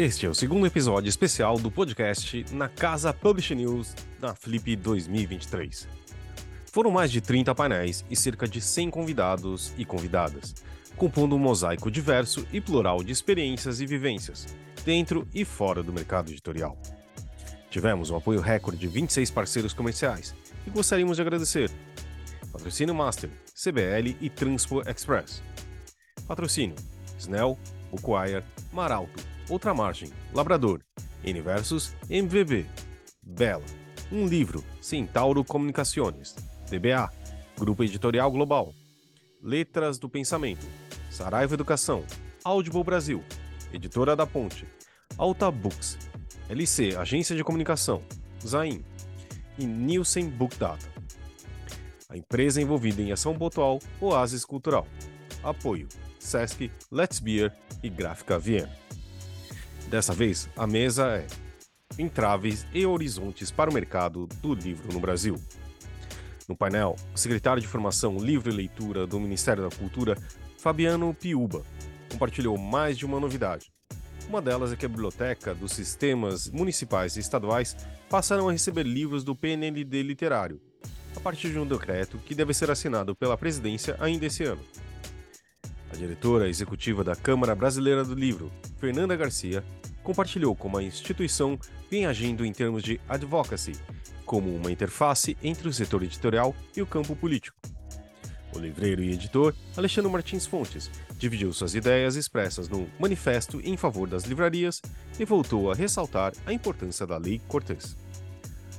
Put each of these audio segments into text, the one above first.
Este é o segundo episódio especial do podcast Na Casa Publish News da Flip 2023. Foram mais de 30 painéis e cerca de 100 convidados e convidadas, compondo um mosaico diverso e plural de experiências e vivências, dentro e fora do mercado editorial. Tivemos um apoio recorde de 26 parceiros comerciais e gostaríamos de agradecer. Patrocínio Master, CBL e Transpo Express. Patrocínio Snell, Uquire, Maralto, Outra Margem, Labrador, Universos, MVB, Bela, Um Livro, Centauro Comunicações, DBA, Grupo Editorial Global, Letras do Pensamento, Saraiva Educação, Audible Brasil, Editora da Ponte, Alta Books, LC Agência de Comunicação, Zain e Nielsen Book Data. A empresa envolvida em ação pontual Oasis Cultural. Apoio Sesc, Let's Beer e Gráfica Viena. Dessa vez, a mesa é Entraves e Horizontes para o Mercado do Livro no Brasil. No painel, o secretário de Formação, Livro e Leitura do Ministério da Cultura, Fabiano Piuba, compartilhou mais de uma novidade. Uma delas é que a biblioteca dos sistemas municipais e estaduais passarão a receber livros do PNLD literário, a partir de um decreto que deve ser assinado pela presidência ainda esse ano. A diretora executiva da Câmara Brasileira do Livro, Fernanda Garcia, compartilhou como a instituição vem agindo em termos de advocacy, como uma interface entre o setor editorial e o campo político. O livreiro e editor Alexandre Martins Fontes dividiu suas ideias expressas no Manifesto em Favor das Livrarias e voltou a ressaltar a importância da Lei Cortês.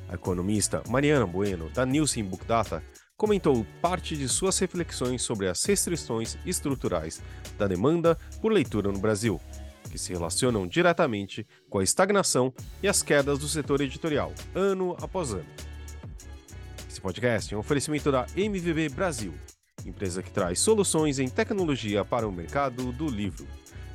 A economista Mariana Bueno, da Nielsen Book Data, comentou parte de suas reflexões sobre as restrições estruturais da demanda por leitura no Brasil, que se relacionam diretamente com a estagnação e as quedas do setor editorial, ano após ano. Esse podcast é um oferecimento da MVB Brasil, empresa que traz soluções em tecnologia para o mercado do livro.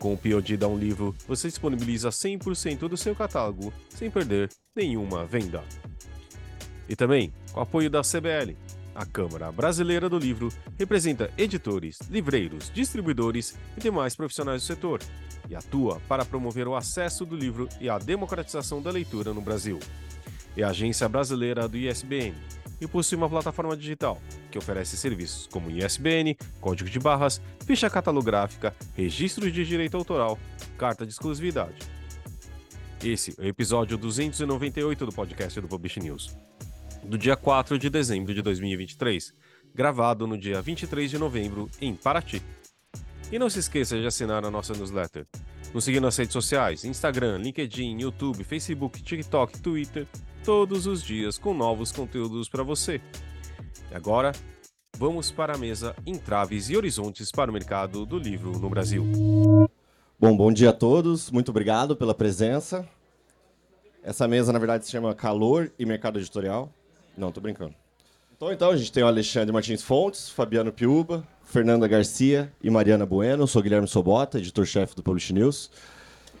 Com o POD Um Livro, você disponibiliza 100% do seu catálogo sem perder nenhuma venda. E também com o apoio da CBL, a Câmara Brasileira do Livro representa editores, livreiros, distribuidores e demais profissionais do setor e atua para promover o acesso do livro e a democratização da leitura no Brasil. É a agência brasileira do ISBN e possui uma plataforma digital que oferece serviços como ISBN, código de barras, ficha catalográfica, registro de direito autoral, carta de exclusividade. Esse é o episódio 298 do podcast do Publish News, do dia 4 de dezembro de 2023, gravado no dia 23 de novembro em Paraty. E não se esqueça de assinar a nossa newsletter. Nos seguir nas redes sociais, Instagram, LinkedIn, YouTube, Facebook, TikTok, Twitter, todos os dias com novos conteúdos para você. E agora, vamos para a mesa Entraves e Horizontes para o mercado do livro no Brasil. Bom, bom dia a todos. Muito obrigado pela presença. Essa mesa, na verdade, se chama Calor e Mercado Editorial. Não, tô brincando. Então, então, a gente tem o Alexandre Martins Fontes, Fabiano Piuba, Fernanda Garcia e Mariana Bueno. Eu sou Guilherme Sobota, editor-chefe do Publish News.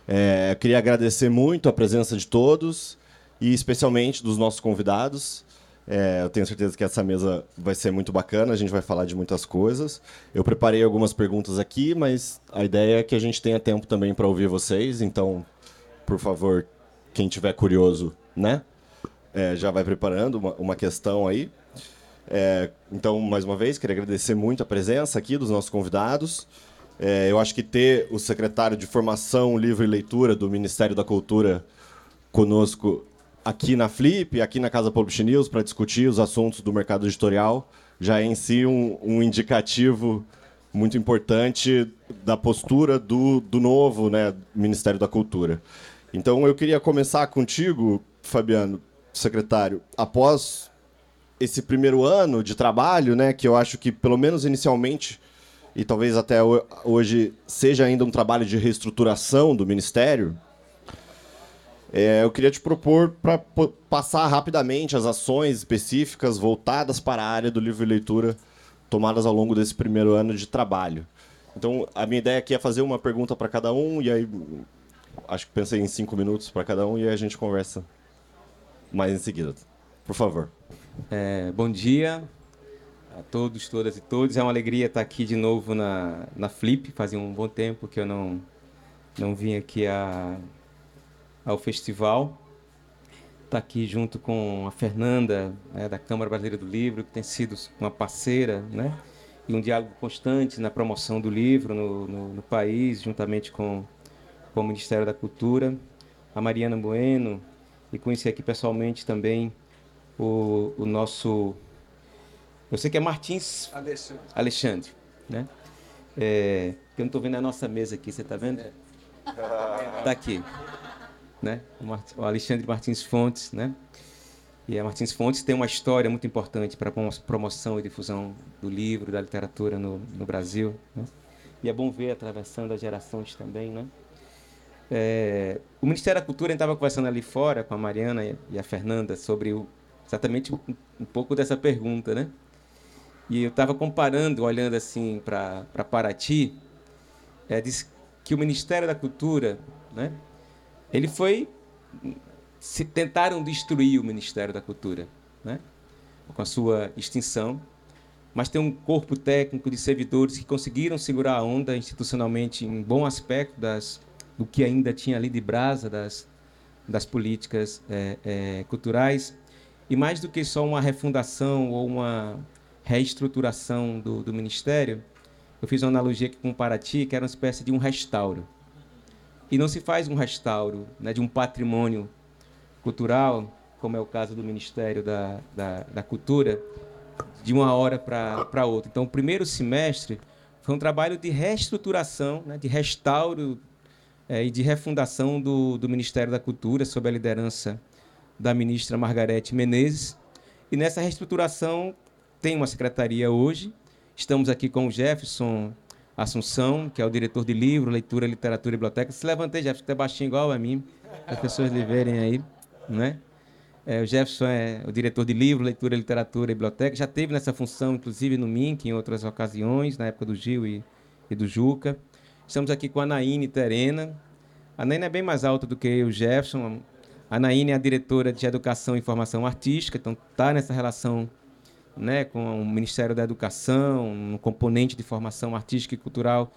É, queria agradecer muito a presença de todos e especialmente dos nossos convidados. É, eu tenho certeza que essa mesa vai ser muito bacana, a gente vai falar de muitas coisas. Eu preparei algumas perguntas aqui, mas a ideia é que a gente tenha tempo também para ouvir vocês, então, por favor, quem tiver curioso, né, é, já vai preparando uma, uma questão aí. É, então, mais uma vez, queria agradecer muito a presença aqui dos nossos convidados. É, eu acho que ter o secretário de Formação, Livro e Leitura do Ministério da Cultura conosco aqui na Flip, aqui na Casa Publish News, para discutir os assuntos do mercado editorial, já é em si um, um indicativo muito importante da postura do, do novo né, Ministério da Cultura. Então, eu queria começar contigo, Fabiano, secretário, após esse primeiro ano de trabalho, né, que eu acho que pelo menos inicialmente e talvez até hoje seja ainda um trabalho de reestruturação do ministério. É, eu queria te propor para passar rapidamente as ações específicas voltadas para a área do livro e leitura tomadas ao longo desse primeiro ano de trabalho. Então, a minha ideia aqui é fazer uma pergunta para cada um, e aí acho que pensei em cinco minutos para cada um, e aí a gente conversa mais em seguida. Por favor. É, bom dia a todos, todas e todos. É uma alegria estar aqui de novo na, na Flip. Fazia um bom tempo que eu não, não vim aqui a, ao festival. Estar aqui junto com a Fernanda, né, da Câmara Brasileira do Livro, que tem sido uma parceira, né? E um diálogo constante na promoção do livro no, no, no país, juntamente com, com o Ministério da Cultura. A Mariana Bueno, e conheci aqui pessoalmente também o, o nosso. Eu sei que é Martins Alexandre, Alexandre né? É, eu não estou vendo a nossa mesa aqui, você está vendo? Está aqui né? O Alexandre Martins Fontes, né? E a Martins Fontes tem uma história muito importante para a promoção e difusão do livro, da literatura no, no Brasil. Né? E é bom ver atravessando as gerações também, né? É, o Ministério da Cultura estava conversando ali fora com a Mariana e a Fernanda sobre o, exatamente um, um, pouco dessa pergunta, né? E eu estava comparando, olhando assim para Paraty, é, que o Ministério da Cultura, né? Ele foi. Se tentaram destruir o Ministério da Cultura, né? com a sua extinção, mas tem um corpo técnico de servidores que conseguiram segurar a onda institucionalmente em bom aspecto das, do que ainda tinha ali de brasa das, das políticas é, é, culturais. E mais do que só uma refundação ou uma reestruturação do, do Ministério, eu fiz uma analogia aqui com Paraty, que era uma espécie de um restauro. E não se faz um restauro né, de um patrimônio cultural, como é o caso do Ministério da, da, da Cultura, de uma hora para outra. Então, o primeiro semestre foi um trabalho de reestruturação, né, de restauro é, e de refundação do, do Ministério da Cultura, sob a liderança da ministra Margarete Menezes. E nessa reestruturação tem uma secretaria hoje. Estamos aqui com o Jefferson Assunção, que é o diretor de livro, leitura, literatura e biblioteca. Se levantei, Jefferson, que é baixinho igual a mim, para as pessoas lhe verem aí, né? É, o Jefferson é o diretor de livro, leitura, literatura e biblioteca. Já teve nessa função, inclusive no MINC, em outras ocasiões, na época do Gil e, e do Juca. Estamos aqui com a Naine Terena. A Naine é bem mais alta do que o Jefferson. A Naine é a diretora de Educação e Formação Artística, então está nessa relação né, com o Ministério da Educação, no componente de formação artística e cultural,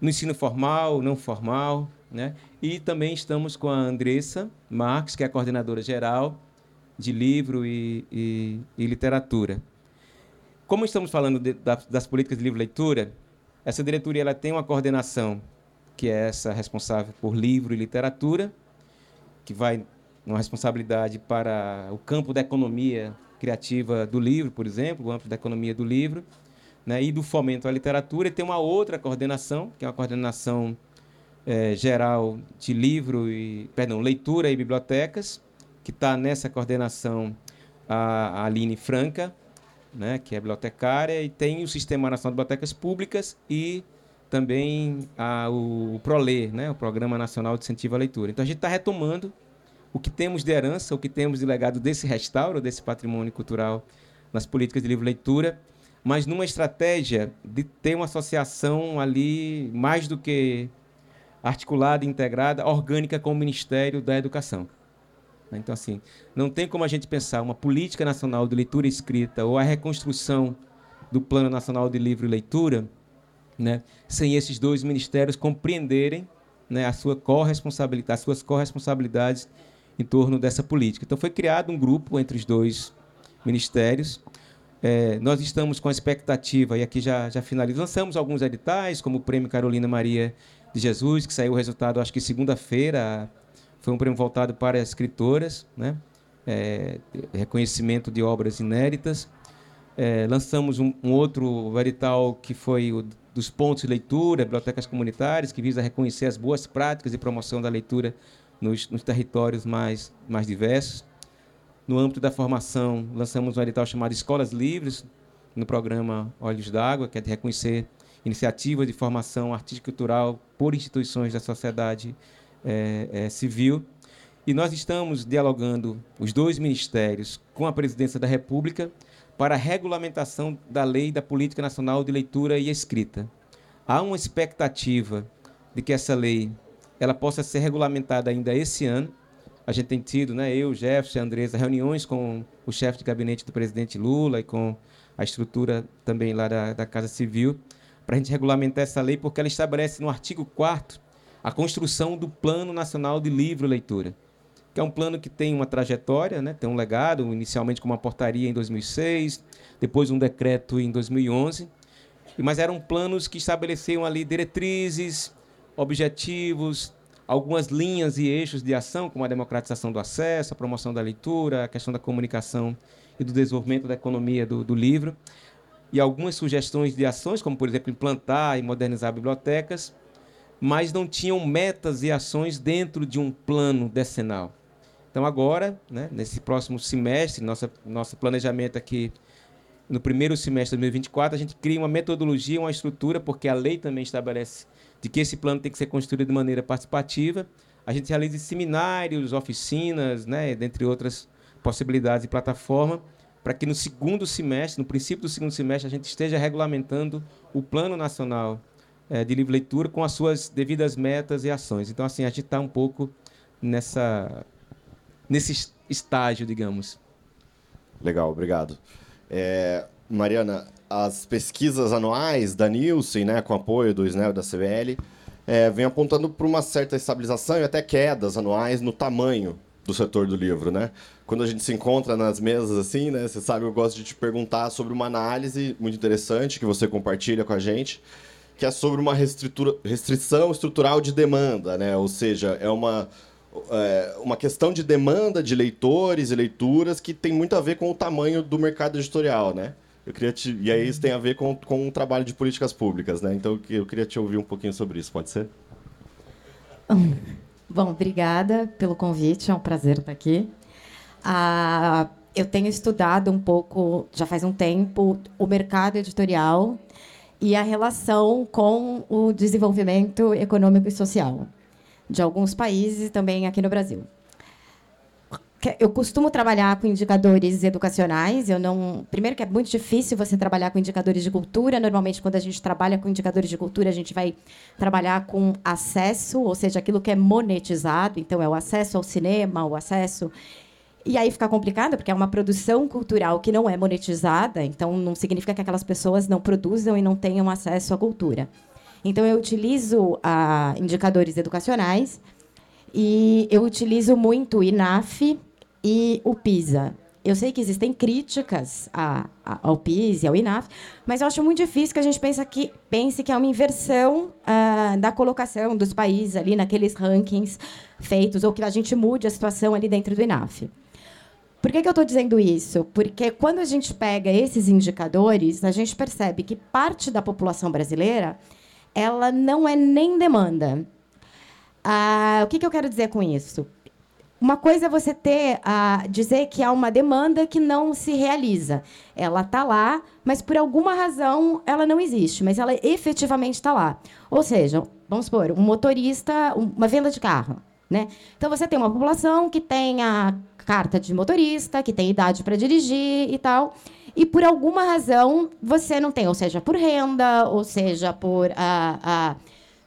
no ensino formal, não formal, né? E também estamos com a Andressa Marques, que é a coordenadora geral de livro e, e, e literatura. Como estamos falando de, das políticas de livro e leitura, essa diretoria ela tem uma coordenação que é essa responsável por livro e literatura, que vai uma responsabilidade para o campo da economia criativa do livro, por exemplo, o âmbito da economia do livro, né, e do fomento à literatura. E tem uma outra coordenação, que é uma coordenação é, geral de livro e, perdão, leitura e bibliotecas, que está nessa coordenação a, a Aline Franca, né, que é bibliotecária, e tem o Sistema Nacional de Bibliotecas Públicas e também a, o, o PROLER, né, o Programa Nacional de Incentivo à Leitura. Então a gente está retomando o que temos de herança, o que temos de legado desse restauro, desse patrimônio cultural nas políticas de livro-leitura, mas numa estratégia de ter uma associação ali mais do que articulada, integrada, orgânica com o Ministério da Educação. Então, assim, não tem como a gente pensar uma política nacional de leitura escrita ou a reconstrução do Plano Nacional de Livro e Leitura né, sem esses dois ministérios compreenderem né, a sua corresponsabilidade, as suas corresponsabilidades em torno dessa política. Então, foi criado um grupo entre os dois ministérios. É, nós estamos com a expectativa, e aqui já, já finalizamos, lançamos alguns editais, como o Prêmio Carolina Maria de Jesus, que saiu o resultado, acho que segunda-feira, foi um prêmio voltado para escritoras, né? É, reconhecimento de obras inéditas. É, lançamos um, um, outro edital que foi o dos pontos de leitura, bibliotecas comunitárias, que visa reconhecer as boas práticas de promoção da leitura nos, nos territórios mais, mais diversos. No âmbito da formação, lançamos um edital chamado Escolas Livres, no programa Olhos d'Água, que é de reconhecer iniciativas de formação artística e cultural por instituições da sociedade é, é, civil. E nós estamos dialogando, os dois ministérios, com a Presidência da República, para a regulamentação da Lei da Política Nacional de Leitura e Escrita. Há uma expectativa de que essa lei ela possa ser regulamentada ainda esse ano. A gente tem tido, né, eu, Jefferson Andresa, reuniões com o chefe de gabinete do presidente Lula e com a estrutura também lá da, da Casa Civil, para a gente regulamentar essa lei, porque ela estabelece no artigo 4 a construção do Plano Nacional de Livro Leitura que é um plano que tem uma trajetória, né? tem um legado, inicialmente com uma portaria em 2006, depois um decreto em 2011, mas eram planos que estabeleciam ali diretrizes, objetivos, algumas linhas e eixos de ação, como a democratização do acesso, a promoção da leitura, a questão da comunicação e do desenvolvimento da economia do, do livro, e algumas sugestões de ações, como, por exemplo, implantar e modernizar bibliotecas, mas não tinham metas e ações dentro de um plano decenal. Então, agora, né, nesse próximo semestre, nossa, nosso planejamento aqui, no primeiro semestre de 2024, a gente cria uma metodologia, uma estrutura, porque a lei também estabelece de que esse plano tem que ser construído de maneira participativa. A gente realiza seminários, oficinas, né, dentre outras possibilidades e plataforma, para que no segundo semestre, no princípio do segundo semestre, a gente esteja regulamentando o Plano Nacional é, de Livre Leitura com as suas devidas metas e ações. Então, assim, a gente está um pouco nessa nesse estágio, digamos. Legal, obrigado. É, Mariana, as pesquisas anuais da Nielsen, né, com apoio do SNEL e da CBL, é, vem apontando para uma certa estabilização e até quedas anuais no tamanho do setor do livro, né? Quando a gente se encontra nas mesas assim, né, você sabe, eu gosto de te perguntar sobre uma análise muito interessante que você compartilha com a gente, que é sobre uma restrição estrutural de demanda, né? Ou seja, é uma é, uma questão de demanda de leitores e leituras que tem muito a ver com o tamanho do mercado editorial, né? Eu queria te... E aí isso tem a ver com, com o trabalho de políticas públicas, né? Então eu queria te ouvir um pouquinho sobre isso, pode ser? Bom, obrigada pelo convite, é um prazer estar aqui. Ah, eu tenho estudado um pouco, já faz um tempo, o mercado editorial e a relação com o desenvolvimento econômico e social de alguns países e também aqui no Brasil. Eu costumo trabalhar com indicadores educacionais. Eu não, primeiro que é muito difícil você trabalhar com indicadores de cultura. Normalmente, quando a gente trabalha com indicadores de cultura, a gente vai trabalhar com acesso, ou seja, aquilo que é monetizado. Então, é o acesso ao cinema, o acesso e aí fica complicado, porque é uma produção cultural que não é monetizada, então não significa que aquelas pessoas não produzam e não tenham acesso à cultura. Então, eu utilizo ah, indicadores educacionais e eu utilizo muito o INAF e o PISA. Eu sei que existem críticas a, a, ao PISA ao INAF, mas eu acho muito difícil que a gente pense que, pense que é uma inversão ah, da colocação dos países ali naqueles rankings feitos, ou que a gente mude a situação ali dentro do INAF. Por que, que eu estou dizendo isso? Porque quando a gente pega esses indicadores, a gente percebe que parte da população brasileira ela não é nem demanda. Ah, o que, que eu quero dizer com isso? Uma coisa é você ter a dizer que há uma demanda que não se realiza. Ela está lá, mas por alguma razão ela não existe, mas ela efetivamente está lá. Ou seja, vamos supor, um motorista, uma venda de carro. Né? Então você tem uma população que tem a carta de motorista, que tem idade para dirigir e tal e por alguma razão você não tem, ou seja, por renda, ou seja, por a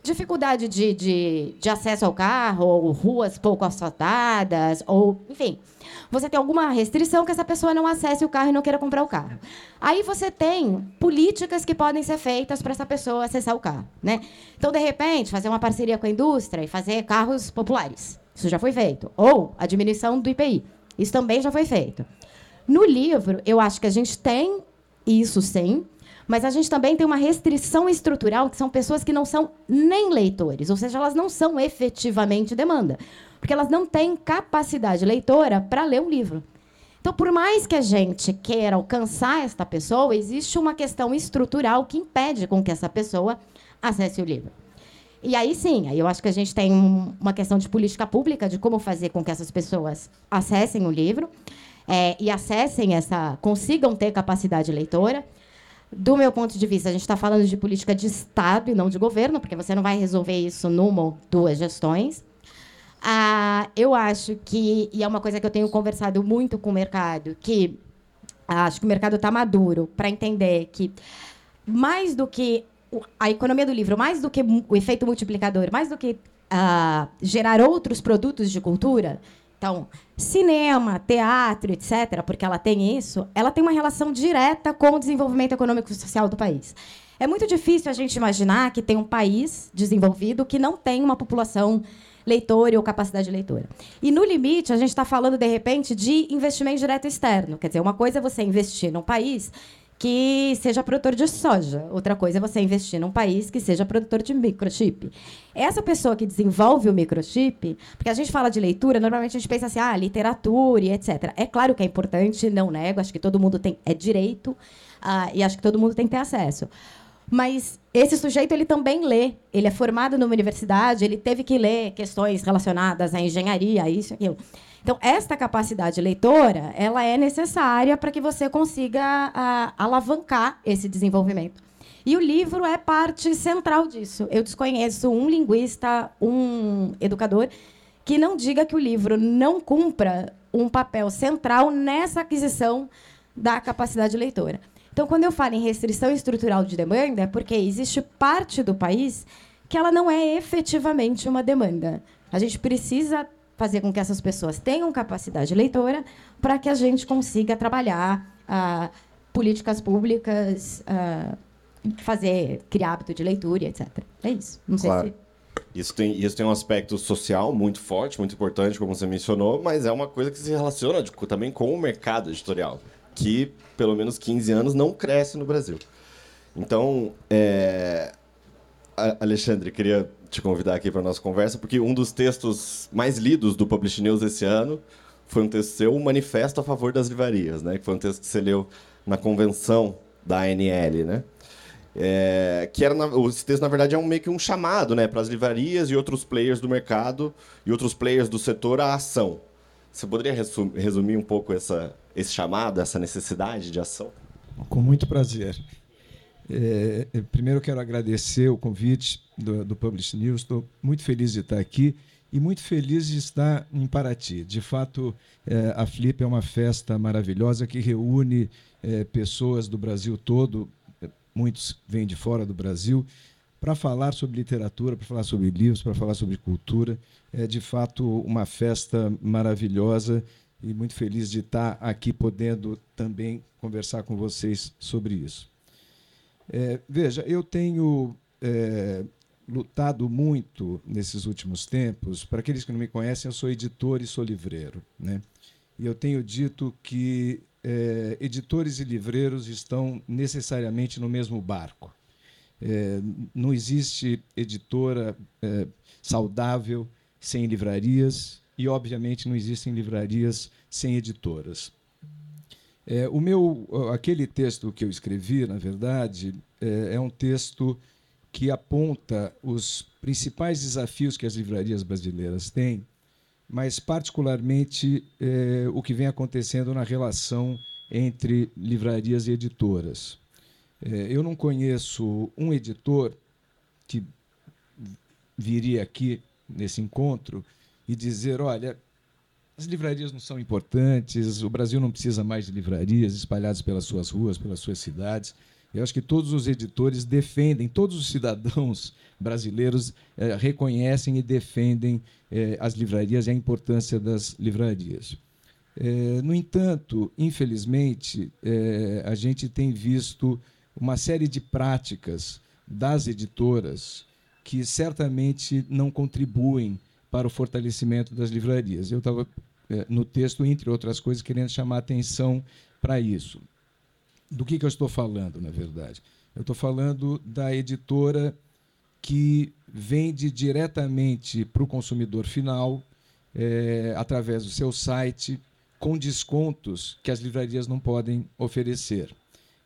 dificuldade de, de, de, acesso ao carro, ou ruas pouco asfaltadas, ou enfim. Você tem alguma restrição que essa pessoa não acesse o carro e não queira comprar o carro. Aí você tem políticas que podem ser feitas para essa pessoa acessar o carro. Né? Então, de repente, fazer uma parceria com a indústria e fazer carros populares. Isso já foi feito. Ou a diminuição do IPI. Isso também já foi feito. No livro, eu acho que a gente tem isso sim, mas a gente também tem uma restrição estrutural, que são pessoas que não são nem leitores, ou seja, elas não são efetivamente demanda, porque elas não têm capacidade leitora para ler um livro. Então, por mais que a gente queira alcançar esta pessoa, existe uma questão estrutural que impede com que essa pessoa acesse o livro. E aí sim, aí eu acho que a gente tem uma questão de política pública de como fazer com que essas pessoas acessem o livro é, e acessem essa, consigam ter capacidade leitora. Do meu ponto de vista, a gente está falando de política de Estado e não de governo, porque você não vai resolver isso numa ou duas gestões. Ah, eu acho que, e é uma coisa que eu tenho conversado muito com o mercado, que acho que o mercado está maduro para entender que mais do que a economia do livro, mais do que o efeito multiplicador, mais do que uh, gerar outros produtos de cultura, então, cinema, teatro, etc., porque ela tem isso, ela tem uma relação direta com o desenvolvimento econômico e social do país. É muito difícil a gente imaginar que tem um país desenvolvido que não tem uma população leitora ou capacidade leitora. E no limite, a gente está falando, de repente, de investimento direto externo. Quer dizer, uma coisa é você investir num país que seja produtor de soja. Outra coisa é você investir num país que seja produtor de microchip. Essa pessoa que desenvolve o microchip, porque a gente fala de leitura, normalmente a gente pensa assim, ah, literatura e etc. É claro que é importante, não nego, acho que todo mundo tem é direito uh, e acho que todo mundo tem que ter acesso. Mas esse sujeito ele também lê. Ele é formado numa universidade, ele teve que ler questões relacionadas à engenharia, isso, aquilo. Então, esta capacidade leitora, ela é necessária para que você consiga a, alavancar esse desenvolvimento. E o livro é parte central disso. Eu desconheço um linguista, um educador, que não diga que o livro não cumpra um papel central nessa aquisição da capacidade leitora. Então, quando eu falo em restrição estrutural de demanda, é porque existe parte do país que ela não é efetivamente uma demanda. A gente precisa fazer com que essas pessoas tenham capacidade leitora para que a gente consiga trabalhar ah, políticas públicas, ah, fazer criar hábito de leitura, etc. É isso. Não claro. sei se isso tem, isso tem um aspecto social muito forte, muito importante, como você mencionou, mas é uma coisa que se relaciona tipo, também com o mercado editorial, que pelo menos 15 anos não cresce no Brasil. Então, é... Alexandre, queria te convidar aqui para nossa conversa, porque um dos textos mais lidos do Publish News esse ano foi um texto seu, manifesto a favor das livrarias, né? que foi um texto que você leu na convenção da ANL, né? É, que era esse texto na verdade é um meio que um chamado, né, para as livrarias e outros players do mercado e outros players do setor à ação. Você poderia resumir um pouco essa, esse chamado, essa necessidade de ação? Com muito prazer. É, primeiro, quero agradecer o convite do, do Publish News. Estou muito feliz de estar aqui e muito feliz de estar em Paraty. De fato, é, a Flip é uma festa maravilhosa que reúne é, pessoas do Brasil todo, muitos vêm de fora do Brasil, para falar sobre literatura, para falar sobre livros, para falar sobre cultura. É de fato uma festa maravilhosa e muito feliz de estar aqui podendo também conversar com vocês sobre isso. É, veja, eu tenho é, lutado muito nesses últimos tempos. Para aqueles que não me conhecem, eu sou editor e sou livreiro. Né? E eu tenho dito que é, editores e livreiros estão necessariamente no mesmo barco. É, não existe editora é, saudável sem livrarias e, obviamente, não existem livrarias sem editoras. É, o meu, aquele texto que eu escrevi, na verdade, é, é um texto que aponta os principais desafios que as livrarias brasileiras têm, mas particularmente é, o que vem acontecendo na relação entre livrarias e editoras. É, eu não conheço um editor que viria aqui nesse encontro e dizer, olha, as livrarias não são importantes, o Brasil não precisa mais de livrarias espalhadas pelas suas ruas, pelas suas cidades. Eu acho que todos os editores defendem, todos os cidadãos brasileiros eh, reconhecem e defendem eh, as livrarias e a importância das livrarias. Eh, no entanto, infelizmente, a gente tem visto uma série de práticas das editoras que certamente não contribuem para o fortalecimento das livrarias. Eu estava no texto, entre outras coisas, querendo chamar atenção para isso. Do que, que eu estou falando, na verdade? Eu estou falando da editora que vende diretamente para o consumidor final, é, através do seu site, com descontos que as livrarias não podem oferecer.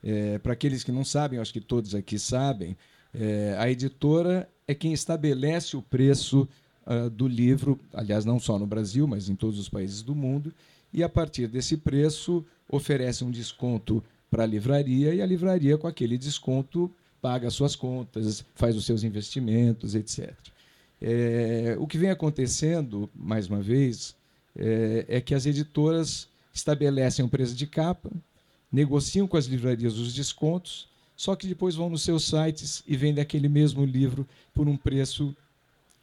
É, para aqueles que não sabem, acho que todos aqui sabem, é, a editora é quem estabelece o preço uh, do livro, aliás, não só no Brasil, mas em todos os países do mundo, e a partir desse preço oferece um desconto para a livraria e a livraria, com aquele desconto, paga as suas contas, faz os seus investimentos, etc. É, o que vem acontecendo, mais uma vez, é, é que as editoras estabelecem um preço de capa, negociam com as livrarias os descontos, só que depois vão nos seus sites e vendem aquele mesmo livro por um preço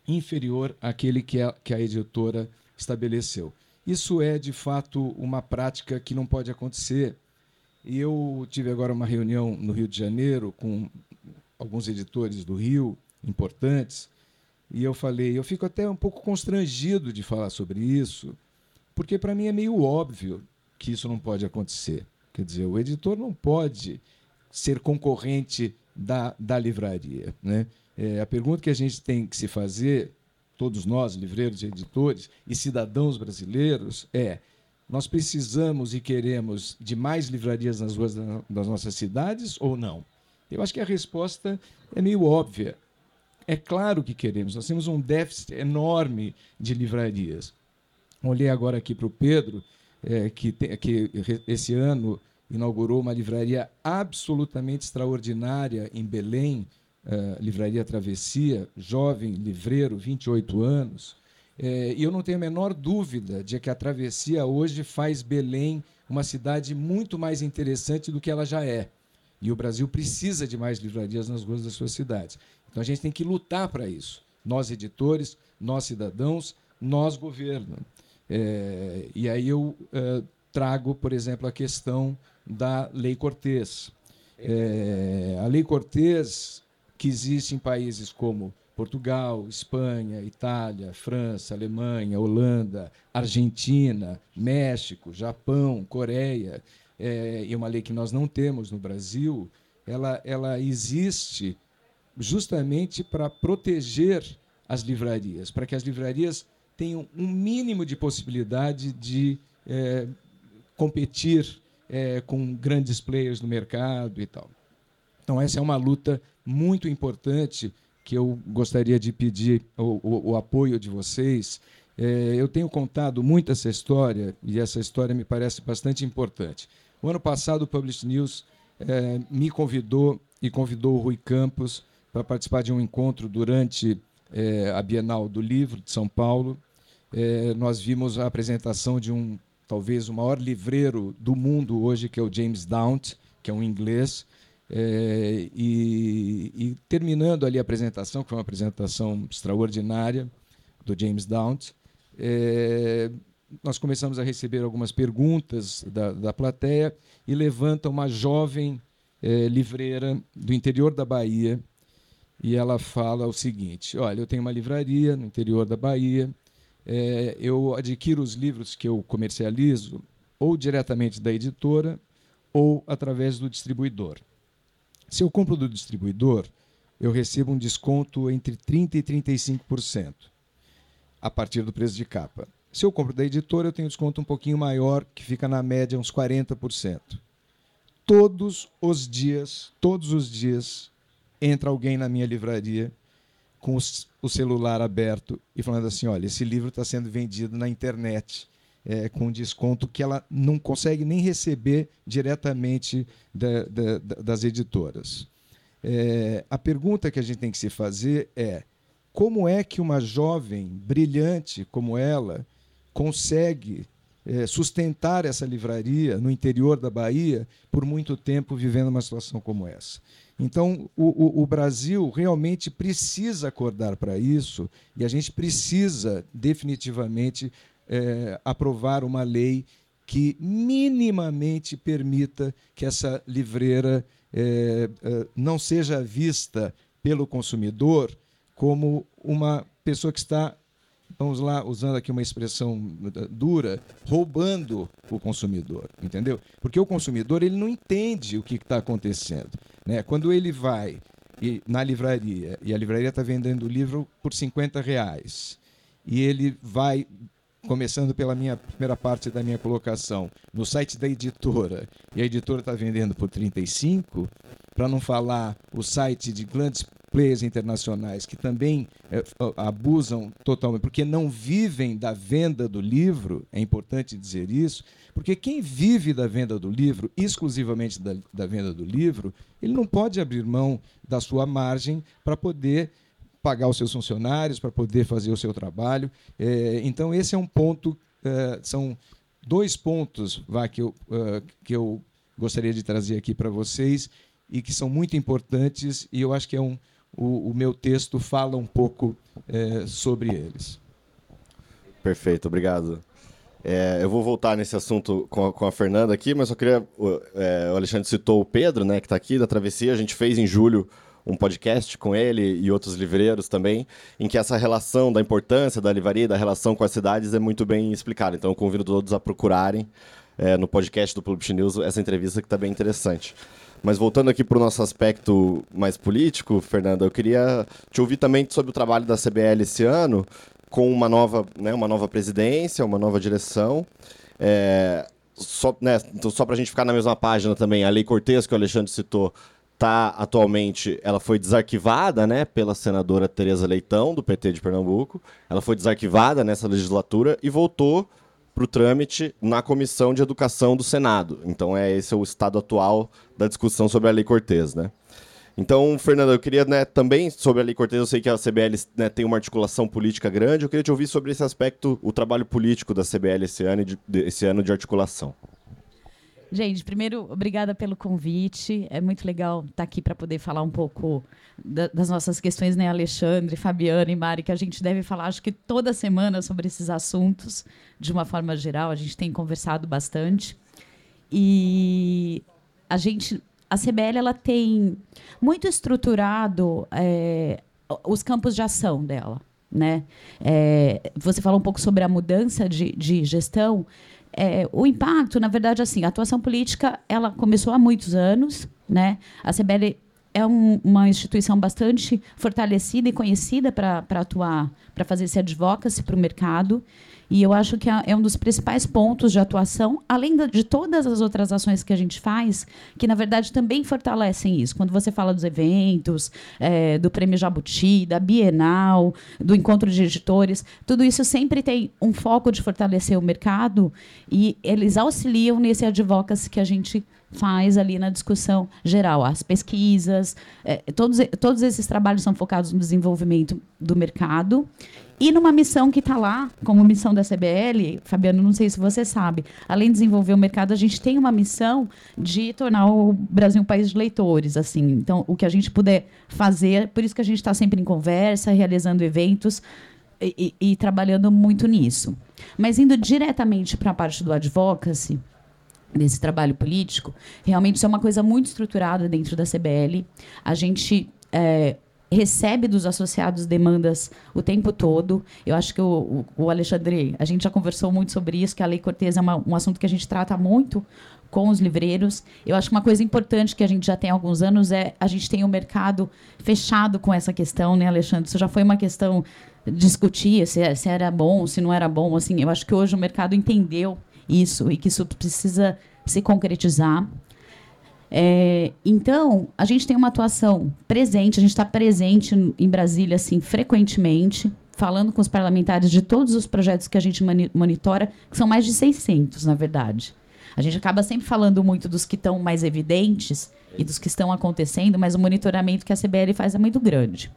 inferior àquele que a, que a editora estabeleceu. Isso é, de fato, uma prática que não pode acontecer. E eu tive agora uma reunião no Rio de Janeiro com alguns editores do Rio, importantes, e eu falei, eu fico até um pouco constrangido de falar sobre isso, porque para mim é meio óbvio que isso não pode acontecer. Quer dizer, o editor não pode ser concorrente da, da livraria. Né? É, a pergunta que a gente tem que se fazer, todos nós, livreiros editores e cidadãos brasileiros, é: nós precisamos e queremos de mais livrarias nas ruas das nossas cidades ou não? Eu acho que a resposta é meio óbvia. É claro que queremos. Nós temos um déficit enorme de livrarias. Olhei agora aqui para o Pedro, é, que, tem, que esse ano inaugurou uma livraria absolutamente extraordinária em Belém, uh, Livraria Travessia, jovem, livreiro, 28 anos. É, e eu não tenho a menor dúvida de que a Travessia hoje faz Belém uma cidade muito mais interessante do que ela já é. E o Brasil precisa de mais livrarias nas ruas das suas cidades. Então a gente tem que lutar para isso. Nós, editores, nós, cidadãos, nós, governo. É, e aí eu é, trago, por exemplo, a questão da Lei Cortês. É, a Lei Cortês, que existe em países como Portugal, Espanha, Itália, França, Alemanha, Holanda, Argentina, México, Japão, Coreia, é, e uma lei que nós não temos no Brasil, ela, ela existe justamente para proteger as livrarias, para que as livrarias tenham um mínimo de possibilidade de é, competir é, com grandes players no mercado e tal. Então, essa é uma luta muito importante que eu gostaria de pedir o, o, o apoio de vocês. É, eu tenho contado muito essa história e essa história me parece bastante importante. O ano passado, o Publish News é, me convidou e convidou o Rui Campos para participar de um encontro durante é, a Bienal do Livro de São Paulo. É, nós vimos a apresentação de um talvez o maior livreiro do mundo hoje, que é o James Daunt, que é um inglês. É, e, e, terminando ali a apresentação, que foi uma apresentação extraordinária do James Daunt, é, nós começamos a receber algumas perguntas da, da plateia e levanta uma jovem é, livreira do interior da Bahia e ela fala o seguinte: Olha, eu tenho uma livraria no interior da Bahia é, eu adquiro os livros que eu comercializo ou diretamente da editora ou através do distribuidor. Se eu compro do distribuidor, eu recebo um desconto entre 30% e 35% a partir do preço de capa. Se eu compro da editora, eu tenho desconto um pouquinho maior, que fica na média uns 40%. Todos os dias, todos os dias, entra alguém na minha livraria com o celular aberto e falando assim: olha, esse livro está sendo vendido na internet. É, com desconto que ela não consegue nem receber diretamente da, da, das editoras. É, a pergunta que a gente tem que se fazer é: como é que uma jovem brilhante como ela consegue é, sustentar essa livraria no interior da Bahia por muito tempo vivendo uma situação como essa? Então, o, o, o Brasil realmente precisa acordar para isso e a gente precisa definitivamente é, aprovar uma lei que minimamente permita que essa livreira é, é, não seja vista pelo consumidor como uma pessoa que está vamos lá, usando aqui uma expressão dura, roubando o consumidor, entendeu? Porque o consumidor ele não entende o que está acontecendo. Né? Quando ele vai na livraria e a livraria está vendendo o livro por 50 reais e ele vai começando pela minha primeira parte da minha colocação, no site da editora, e a editora está vendendo por 35, para não falar o site de grandes players internacionais que também é, abusam totalmente, porque não vivem da venda do livro, é importante dizer isso, porque quem vive da venda do livro, exclusivamente da, da venda do livro, ele não pode abrir mão da sua margem para poder pagar os seus funcionários, para poder fazer o seu trabalho. É, então, esse é um ponto, é, são dois pontos vá, que, eu, uh, que eu gostaria de trazer aqui para vocês e que são muito importantes, e eu acho que é um, o, o meu texto fala um pouco é, sobre eles. Perfeito, obrigado. É, eu vou voltar nesse assunto com a, com a Fernanda aqui, mas só queria. É, o Alexandre citou o Pedro, né, que está aqui da Travessia. A gente fez em julho um podcast com ele e outros livreiros também, em que essa relação da importância da livraria, da relação com as cidades é muito bem explicada. Então eu convido todos a procurarem é, no podcast do Publish News essa entrevista que está bem interessante. Mas voltando aqui para o nosso aspecto mais político, Fernanda, eu queria te ouvir também sobre o trabalho da CBL esse ano, com uma nova, né, uma nova presidência, uma nova direção. É, só né, então, só para a gente ficar na mesma página também, a Lei Cortez, que o Alexandre citou, tá atualmente, ela foi desarquivada, né, pela senadora Tereza Leitão, do PT de Pernambuco. Ela foi desarquivada nessa legislatura e voltou para o trâmite na Comissão de Educação do Senado. Então, é esse é o estado atual da discussão sobre a Lei Cortez, né? Então, Fernanda, eu queria né, também, sobre a Lei Cortez, eu sei que a CBL né, tem uma articulação política grande, eu queria te ouvir sobre esse aspecto, o trabalho político da CBL esse ano, de, esse ano de articulação. Gente, primeiro, obrigada pelo convite. É muito legal estar aqui para poder falar um pouco da, das nossas questões, né, Alexandre, Fabiana e Mari, que a gente deve falar, acho que toda semana sobre esses assuntos, de uma forma geral. A gente tem conversado bastante. E a gente, a CBL, ela tem muito estruturado é, os campos de ação dela. Né? É, você falou um pouco sobre a mudança de, de gestão. É, o impacto, na verdade, assim, a atuação política ela começou há muitos anos, né? A CBL é um, uma instituição bastante fortalecida e conhecida para atuar, para fazer esse advocacy para o mercado. E eu acho que é, é um dos principais pontos de atuação, além de todas as outras ações que a gente faz, que na verdade também fortalecem isso. Quando você fala dos eventos, é, do Prêmio Jabuti, da Bienal, do Encontro de Editores, tudo isso sempre tem um foco de fortalecer o mercado e eles auxiliam nesse advocacy que a gente faz ali na discussão geral. As pesquisas, é, todos, todos esses trabalhos são focados no desenvolvimento do mercado e numa missão que está lá, como missão da CBL, Fabiano, não sei se você sabe, além de desenvolver o mercado, a gente tem uma missão de tornar o Brasil um país de leitores. assim. Então, o que a gente puder fazer, por isso que a gente está sempre em conversa, realizando eventos e, e, e trabalhando muito nisso. Mas indo diretamente para a parte do advocacy, desse trabalho político, realmente isso é uma coisa muito estruturada dentro da CBL. A gente é, recebe dos associados demandas o tempo todo. Eu acho que o, o, Alexandre, a gente já conversou muito sobre isso, que a Lei Cortez é uma, um assunto que a gente trata muito com os livreiros. Eu acho que uma coisa importante que a gente já tem há alguns anos é a gente tem o um mercado fechado com essa questão, né, Alexandre? Isso já foi uma questão discutir se, se era bom, se não era bom. Assim, eu acho que hoje o mercado entendeu isso e que isso precisa se concretizar. É, então, a gente tem uma atuação presente, a gente está presente em Brasília assim frequentemente, falando com os parlamentares de todos os projetos que a gente monitora, que são mais de 600, na verdade. A gente acaba sempre falando muito dos que estão mais evidentes e dos que estão acontecendo, mas o monitoramento que a CBL faz é muito grande.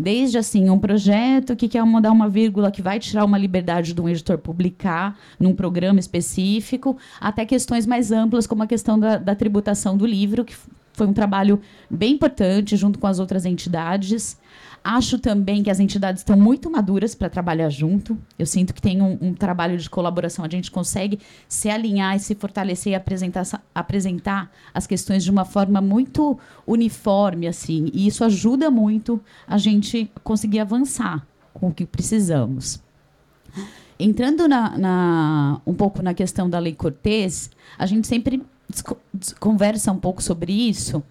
Desde assim, um projeto que quer mudar uma vírgula que vai tirar uma liberdade de um editor publicar num programa específico, até questões mais amplas, como a questão da, da tributação do livro, que foi um trabalho bem importante junto com as outras entidades. Acho também que as entidades estão muito maduras para trabalhar junto. Eu sinto que tem um, um, trabalho de colaboração. A gente consegue se alinhar e se fortalecer e apresentar, apresentar as questões de uma forma muito uniforme, assim. E isso ajuda muito a gente conseguir avançar com o que precisamos. Entrando na, na, um pouco na questão da Lei Cortês, a gente sempre conversa um pouco sobre isso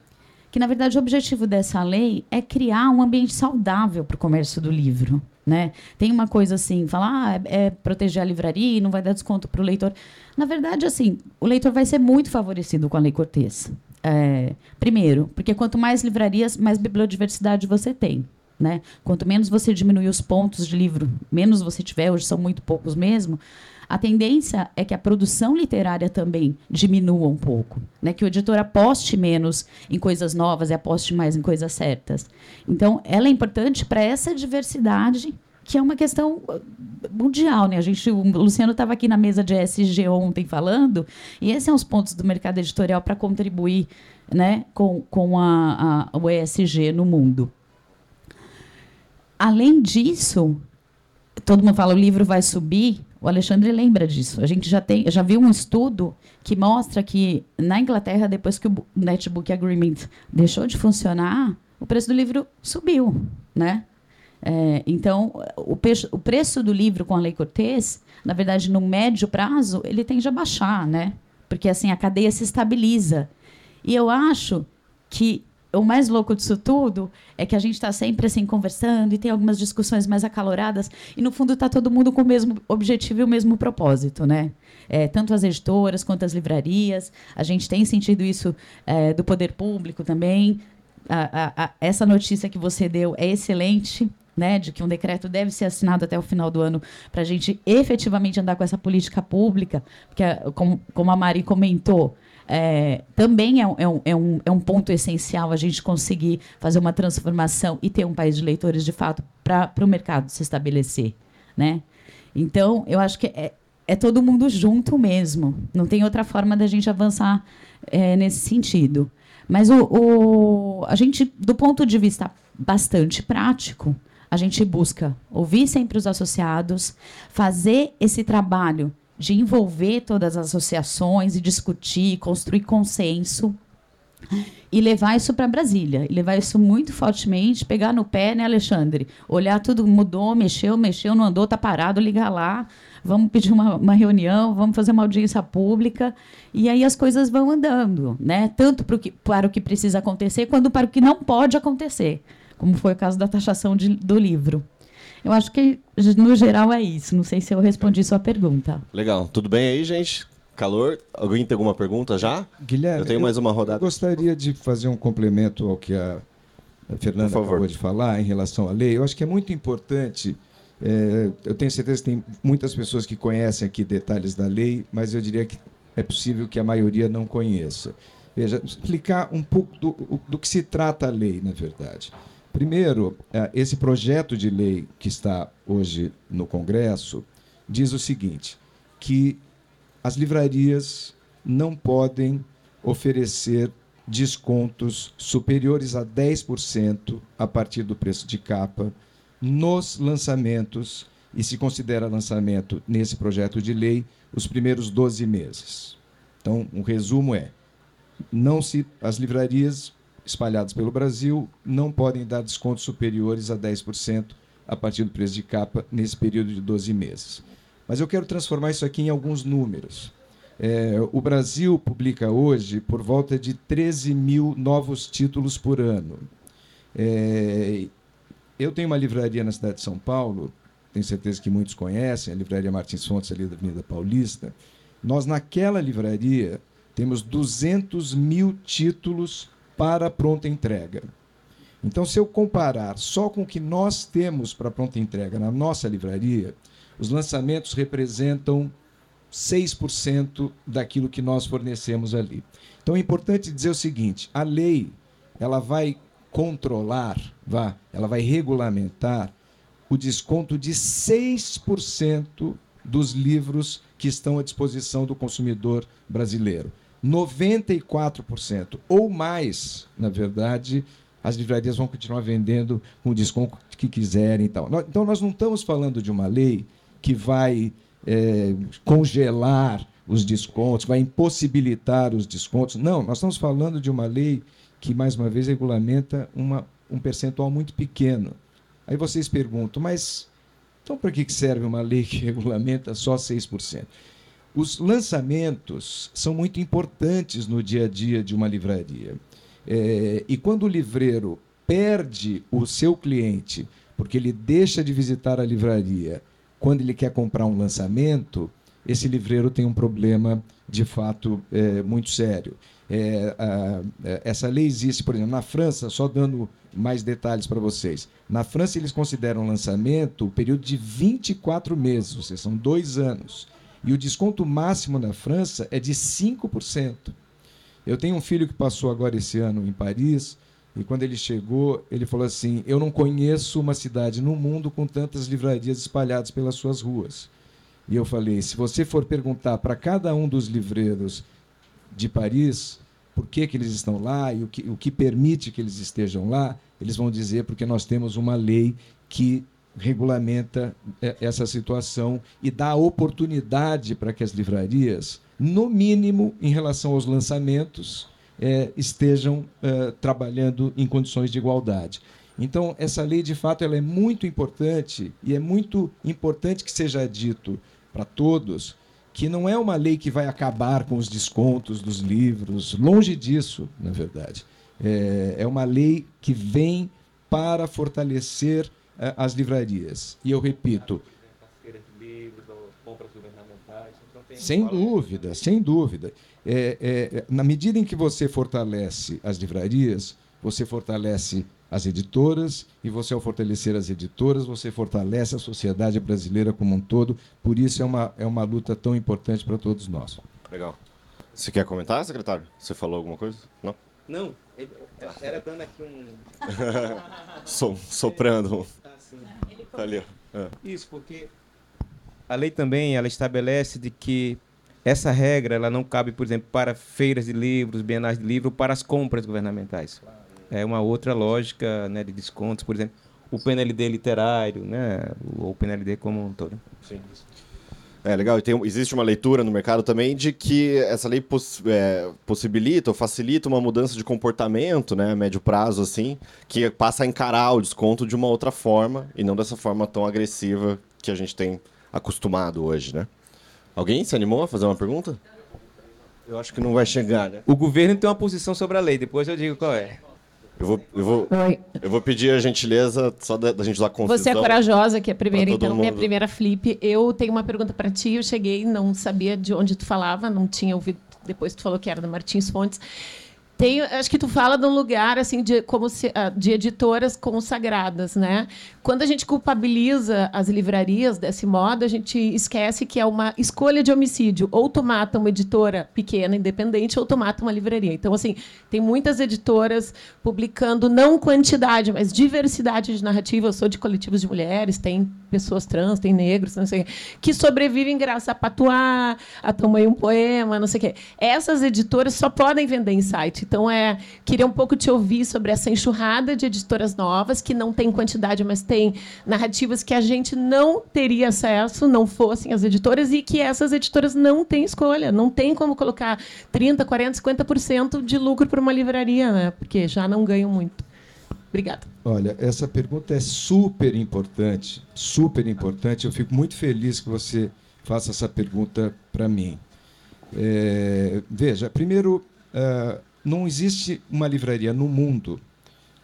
que na verdade o objetivo dessa lei é criar um ambiente saudável para o comércio do livro. Né? Tem uma coisa assim, falar ah, é, é proteger a livraria e não vai dar desconto para o leitor. Na verdade, assim, o leitor vai ser muito favorecido com a Lei Cortês. É, primeiro, porque quanto mais livrarias, mais bibliodiversidade você tem. Né? Quanto menos você diminuir os pontos de livro, menos você tiver, hoje são muito poucos mesmo, a tendência é que a produção literária também diminua um pouco, né? que o editor aposte menos em coisas novas e aposte mais em coisas certas. Então, ela é importante para essa diversidade que é uma questão uh, mundial, né? A gente, o Luciano estava aqui na mesa de ESG ontem falando, e esses são os pontos do mercado editorial para contribuir, né, com, com a, a, o ESG no mundo. Além disso, todo mundo fala o livro vai subir. O Alexandre lembra disso. A gente já tem, já viu um estudo que mostra que na Inglaterra, depois que o Netbook Agreement deixou de funcionar, o preço do livro subiu, né? É, então, o, o, preço do livro com a Lei Cortês, na verdade, no médio prazo, ele tende a baixar, né? Porque assim a cadeia se estabiliza. E eu acho que o mais louco disso tudo é que a gente está sempre assim conversando e tem algumas discussões mais acaloradas e no fundo está todo mundo com o mesmo objetivo e o mesmo propósito, né? É, tanto as editoras quanto as livrarias. A gente tem sentido isso é, do poder público também. A, a, a, essa notícia que você deu é excelente. Né, de que um decreto deve ser assinado até o final do ano para a gente efetivamente andar com essa política pública, porque, como, como a Mari comentou, é, também é, é, um, é, um, é um ponto essencial a gente conseguir fazer uma transformação e ter um país de leitores de fato para o mercado se estabelecer. Né? Então, eu acho que é, é todo mundo junto mesmo. Não tem outra forma da gente avançar é, nesse sentido. Mas o, o, a gente, do ponto de vista bastante prático, a gente busca ouvir sempre os associados, fazer esse trabalho de envolver todas as associações e discutir, construir consenso e levar isso para Brasília, e levar isso muito fortemente, pegar no pé, né, Alexandre? Olhar tudo mudou, mexeu, mexeu, não andou, tá parado, ligar lá, vamos pedir uma, uma reunião, vamos fazer uma audiência pública, e aí as coisas vão andando, né? Tanto para o que, para o que precisa acontecer, quanto para o que não pode acontecer, como foi o caso da taxação de, do livro. Eu acho que, no geral, é isso. Não sei se eu respondi sua pergunta. Legal. Tudo bem aí, gente? Calor? Alguém tem alguma pergunta já? Guilherme, eu tenho mais uma rodada. Eu gostaria de fazer um complemento ao que a Fernanda acabou de falar em relação à lei. Eu acho que é muito importante. É, eu tenho certeza que tem muitas pessoas que conhecem aqui detalhes da lei, mas eu diria que é possível que a maioria não conheça. Veja, explicar um pouco do, do que se trata a lei, na verdade. Primeiro, é, esse projeto de lei que está hoje no Congresso diz o seguinte: que as livrarias não podem oferecer descontos superiores a 10% a partir do preço de capa nos lançamentos, e se considera lançamento nesse projeto de lei os primeiros 12 meses. Então, o um resumo é: não se as livrarias espalhados pelo Brasil não podem dar descontos superiores a 10% a partir do preço de capa nesse período de 12 meses. Mas eu quero transformar isso aqui em alguns números. É, o Brasil publica hoje por volta de 13 mil novos títulos por ano. É, eu tenho uma livraria na cidade de São Paulo, tenho certeza que muitos conhecem, a Livraria Martins Fontes, ali da Avenida Paulista. Nós, naquela livraria, temos 200 mil títulos para pronta entrega. Então, se eu comparar só com o que nós temos para pronta entrega na nossa livraria, os lançamentos representam 6% daquilo que nós fornecemos ali. Então é importante dizer o seguinte: a lei ela vai controlar, vá, ela vai regulamentar o desconto de 6% dos livros que estão à disposição do consumidor brasileiro. 94% ou mais, na verdade, as livrarias vão continuar vendendo com o desconto que quiserem e tal. Então, nós não estamos falando de uma lei que vai é, congelar os descontos, vai impossibilitar os descontos. Não, nós estamos falando de uma lei que, mais uma vez, regulamenta uma, um percentual muito pequeno. Aí vocês perguntam, mas então para que serve uma lei que regulamenta só 6%? Os lançamentos são muito importantes no dia a dia de uma livraria. É, e quando o livreiro perde o seu cliente, porque ele deixa de visitar a livraria quando ele quer comprar um lançamento, esse livreiro tem um problema de fato é, muito sério. É, a, é, essa lei existe, por exemplo, na França, só dando mais detalhes para vocês. Na França, eles consideram lançamento o período de 24 meses, ou seja, são dois anos. E o desconto máximo na França é de 5%. Eu tenho um filho que passou agora esse ano em Paris, e quando ele chegou, ele falou assim: Eu não conheço uma cidade no mundo com tantas livrarias espalhadas pelas suas ruas. E eu falei: se você for perguntar para cada um dos livreiros de Paris por que, que eles estão lá e o que, o que permite que eles estejam lá, eles vão dizer porque nós temos uma lei que regulamenta é, essa situação e dá oportunidade para que as livrarias, no mínimo em relação aos lançamentos, é, estejam é, trabalhando em condições de igualdade. Então, essa lei, de fato, ela é muito importante e é muito importante que seja dito para todos que não é uma lei que vai acabar com os descontos dos livros, longe disso, na verdade. É, uma lei que vem para fortalecer as livrarias. E eu repito. Sem dúvida, sem dúvida. É, é, na medida em que você fortalece as livrarias, você fortalece as editoras, e você, ao fortalecer as editoras, você fortalece a sociedade brasileira como um todo. Por isso é uma, é uma luta tão importante para todos nós. Legal. Você quer comentar, secretário? Você falou alguma coisa? Não? Não, era dando aqui um. so, soprando. Tá ali, é. Isso, porque a lei também ela estabelece de que essa regra ela não cabe, por exemplo, para feiras de livros, bienais de livro, para as compras governamentais. É uma outra lógica né, de descontos, por exemplo, o PNLD literário, né, o PNLD como um todo. Sim. É legal, e tem, existe uma leitura no mercado também de que essa lei poss, é, possibilita ou facilita uma mudança de comportamento, né, a médio prazo, assim, que passa a encarar o desconto de uma outra forma e não dessa forma tão agressiva que a gente tem acostumado hoje, né? Alguém se animou a fazer uma pergunta? Eu acho que não vai chegar, né? O governo tem uma posição sobre a lei, depois eu digo qual é. Eu vou, eu, vou, eu vou pedir a gentileza só da, da gente dar confusão. Você é corajosa, que é a primeira, então, mundo. minha primeira flip. Eu tenho uma pergunta para ti. Eu cheguei, não sabia de onde tu falava, não tinha ouvido. Depois tu falou que era da Martins Fontes. Tem, acho que tu fala de um lugar assim de como se, ah, de editoras consagradas, né? Quando a gente culpabiliza as livrarias desse modo, a gente esquece que é uma escolha de homicídio. Ou tu mata uma editora pequena, independente, ou tu mata uma livraria. Então, assim, tem muitas editoras publicando não quantidade, mas diversidade de narrativa. Eu sou de coletivos de mulheres, tem pessoas trans, tem negros, não sei, que sobrevivem graças a patuar, a tomar um poema, não sei o quê. Essas editoras só podem vender em site. Então, é, queria um pouco te ouvir sobre essa enxurrada de editoras novas, que não tem quantidade, mas tem narrativas que a gente não teria acesso, não fossem as editoras, e que essas editoras não têm escolha, não tem como colocar 30%, 40%, 50% de lucro para uma livraria, né? porque já não ganham muito. Obrigada. Olha, essa pergunta é super importante, super importante. Eu fico muito feliz que você faça essa pergunta para mim. É, veja, primeiro, uh, não existe uma livraria no mundo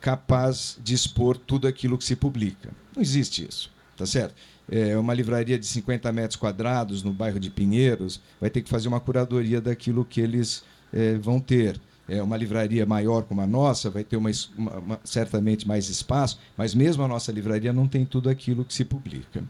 capaz de expor tudo aquilo que se publica. Não existe isso, tá certo? É uma livraria de 50 metros quadrados no bairro de Pinheiros vai ter que fazer uma curadoria daquilo que eles é, vão ter. É uma livraria maior como a nossa vai ter uma, uma, uma, certamente mais espaço, mas mesmo a nossa livraria não tem tudo aquilo que se publica.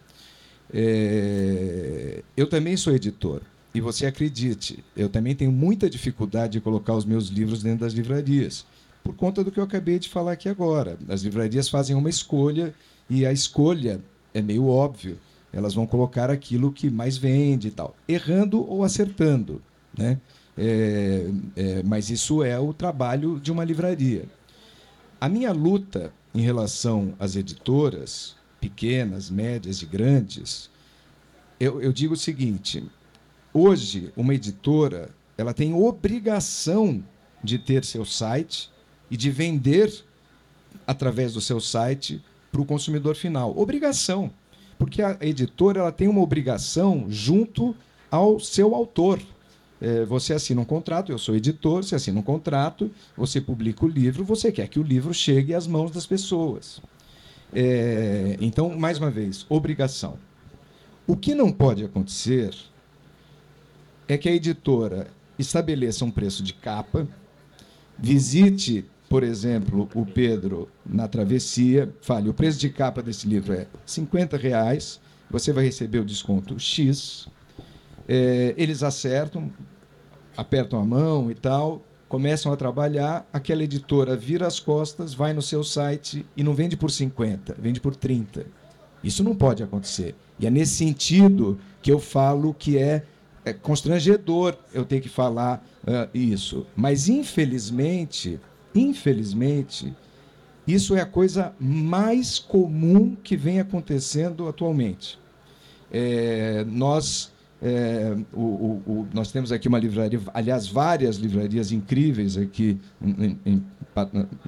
É, eu também sou editor. E você acredite, eu também tenho muita dificuldade de colocar os meus livros dentro das livrarias, por conta do que eu acabei de falar aqui agora. As livrarias fazem uma escolha e a escolha é meio óbvio. Elas vão colocar aquilo que mais vende e tal, errando ou acertando, né? É, é, mas isso é o trabalho de uma livraria. A minha luta em relação às editoras, pequenas, médias e grandes, eu, eu digo o seguinte: Hoje, uma editora ela tem obrigação de ter seu site e de vender através do seu site para o consumidor final. Obrigação. Porque a editora ela tem uma obrigação junto ao seu autor. É, você assina um contrato, eu sou editor, você assina um contrato, você publica o livro, você quer que o livro chegue às mãos das pessoas. É, então, mais uma vez, obrigação. O que não pode acontecer é que a editora estabeleça um preço de capa, visite, por exemplo, o Pedro na travessia, fale, o preço de capa desse livro é 50 reais, você vai receber o desconto X, é, eles acertam, apertam a mão e tal, começam a trabalhar, aquela editora vira as costas, vai no seu site e não vende por 50, vende por 30. Isso não pode acontecer. E é nesse sentido que eu falo que é, é constrangedor eu ter que falar uh, isso. Mas, infelizmente, infelizmente, isso é a coisa mais comum que vem acontecendo atualmente. É, nós é, o, o, o, nós temos aqui uma livraria, aliás, várias livrarias incríveis aqui em, em,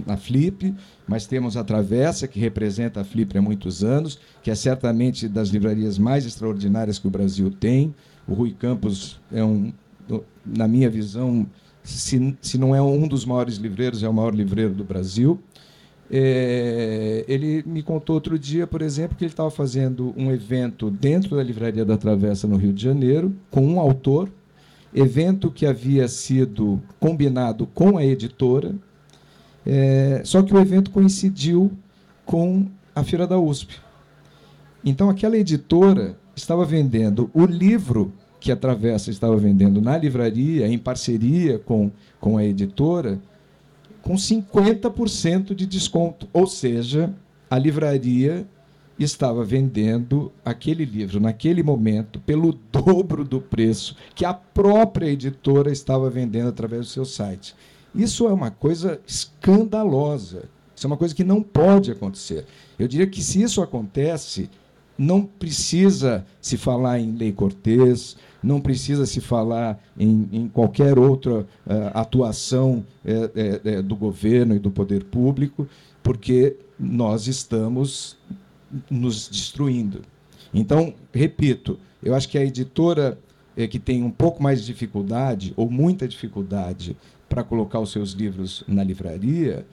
na Flip, mas temos a Travessa, que representa a Flip há muitos anos, que é certamente das livrarias mais extraordinárias que o Brasil tem. O Rui Campos é um, na minha visão, se, se não é um dos maiores livreiros, é o maior livreiro do Brasil. É, ele me contou outro dia, por exemplo, que ele estava fazendo um evento dentro da Livraria da Travessa, no Rio de Janeiro, com um autor, evento que havia sido combinado com a editora, é, só que o evento coincidiu com a Feira da USP. Então, aquela editora estava vendendo o livro que a Travessa estava vendendo na livraria, em parceria com, com a editora, com 50% de desconto. Ou seja, a livraria estava vendendo aquele livro naquele momento pelo dobro do preço que a própria editora estava vendendo através do seu site. Isso é uma coisa escandalosa. Isso é uma coisa que não pode acontecer. Eu diria que se isso acontece, não precisa se falar em lei Cortês, não precisa se falar em, em qualquer outra uh, atuação uh, uh, do governo e do poder público, porque nós estamos nos destruindo. Então, repito, eu acho que a editora que tem um pouco mais de dificuldade, ou muita dificuldade, para colocar os seus livros na livraria,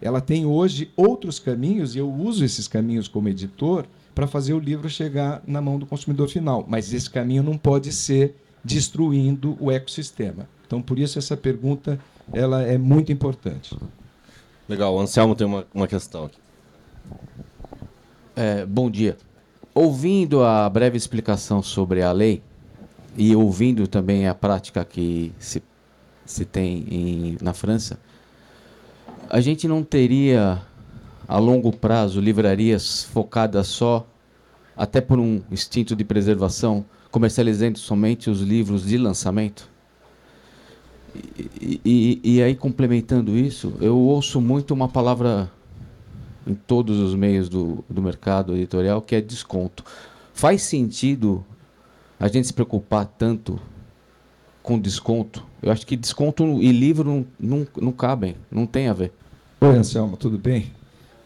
ela tem hoje outros caminhos, e eu uso esses caminhos como editor, para fazer o livro chegar na mão do consumidor final. Mas esse caminho não pode ser destruindo o ecossistema. Então, por isso, essa pergunta ela é muito importante. Legal, o Anselmo tem uma, uma questão aqui. É, bom dia. Ouvindo a breve explicação sobre a lei e ouvindo também a prática que se, se tem em, na França, a gente não teria a longo prazo, livrarias focadas só, até por um instinto de preservação, comercializando somente os livros de lançamento? E, e, e, aí, complementando isso, eu ouço muito uma palavra em todos os meios do, do mercado editorial, que é desconto. Faz sentido a gente se preocupar tanto com desconto? Eu acho que desconto e livro não, não, não cabem, não tem a ver. Oi, Anselmo, tudo bem?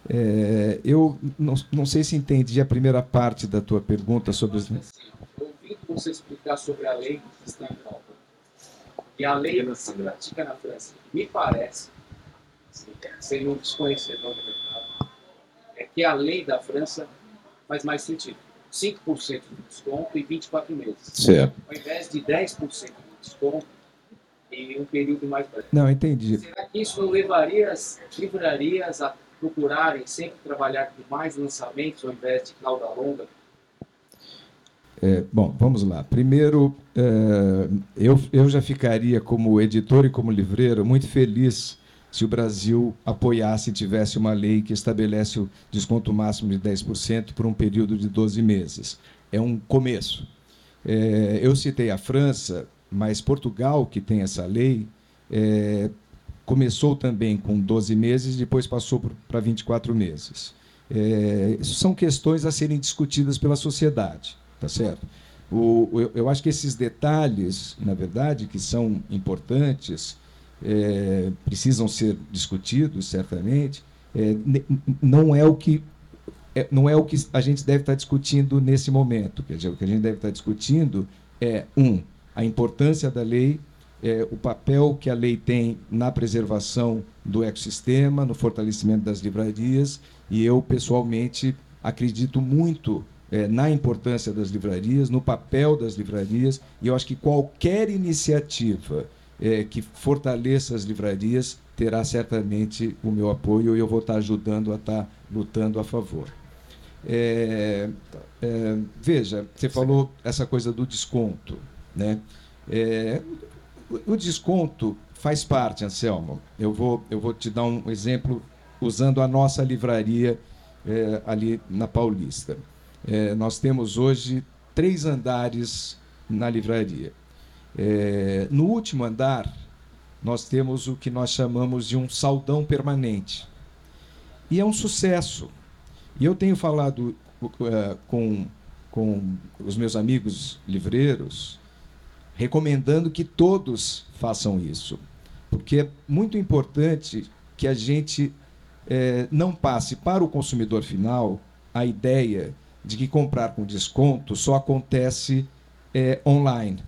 É, eu não, não sei se entendi a primeira parte da tua pergunta sobre os. Ouvindo você explicar sobre a lei que está em pauta. E a lei que se pratica na França, me parece, sem um desconhecedor do mercado, é que a lei da França faz mais sentido. 5% de desconto e 24 meses. Certo. Ao invés de 10% de desconto em um período mais breve. Não, entendi. Será que isso não levaria as livrarias a procurarem sempre trabalhar com mais lançamentos ao invés de cauda longa? É, bom, vamos lá. Primeiro, é, eu, eu já ficaria, como editor e como livreiro, muito feliz se o Brasil apoiasse e tivesse uma lei que estabelece o desconto máximo de 10% por um período de 12 meses. É um começo. É, eu citei a França, mas Portugal, que tem essa lei, é, começou também com 12 meses, depois passou para 24 meses. É, são questões a serem discutidas pela sociedade, tá certo? O, eu, eu, acho que esses detalhes, na verdade, que são importantes, é, precisam ser discutidos, certamente. É, não é o que é, não é o que a gente deve estar discutindo nesse momento. Quer dizer, o que a gente deve estar discutindo é um a importância da lei é, o papel que a lei tem na preservação do ecossistema, no fortalecimento das livrarias, e eu, pessoalmente, acredito muito é, na importância das livrarias, no papel das livrarias, e eu acho que qualquer iniciativa é, que fortaleça as livrarias terá certamente o meu apoio e eu vou estar ajudando a estar lutando a favor. É, é, veja, você falou essa coisa do desconto. Né? É, o desconto faz parte, Anselmo. Eu vou, eu vou te dar um exemplo usando a nossa livraria é, ali na Paulista. É, nós temos hoje três andares na livraria. É, no último andar, nós temos o que nós chamamos de um saldão permanente. E é um sucesso. E eu tenho falado uh, com, com os meus amigos livreiros, recomendando que todos façam isso. Porque é muito importante que a gente é, não passe para o consumidor final a ideia de que comprar com desconto só acontece é, online.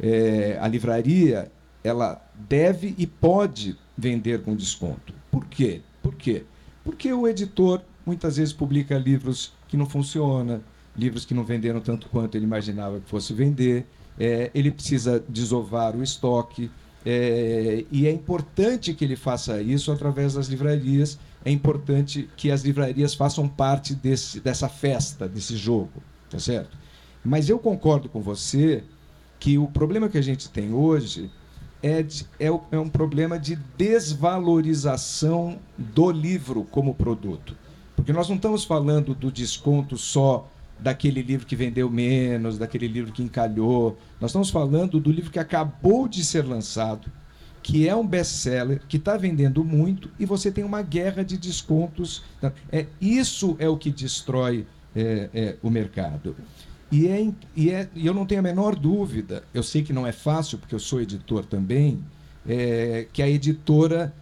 É, a livraria ela deve e pode vender com desconto. Por quê? Por quê? Porque o editor muitas vezes publica livros que não funcionam, livros que não venderam tanto quanto ele imaginava que fosse vender. É, ele precisa desovar o estoque. É, e é importante que ele faça isso através das livrarias. É importante que as livrarias façam parte desse, dessa festa, desse jogo, tá certo? Mas eu concordo com você que o problema que a gente tem hoje é, de, é, é um problema de desvalorização do livro como produto. Porque nós não estamos falando do desconto só daquele livro que vendeu menos, daquele livro que encalhou. Nós estamos falando do livro que acabou de ser lançado, que é um best-seller, que está vendendo muito, e você tem uma guerra de descontos. É, isso é o que destrói é, é, o mercado. E, é, e, é, e eu não tenho a menor dúvida, eu sei que não é fácil, porque eu sou editor também, é, que a editora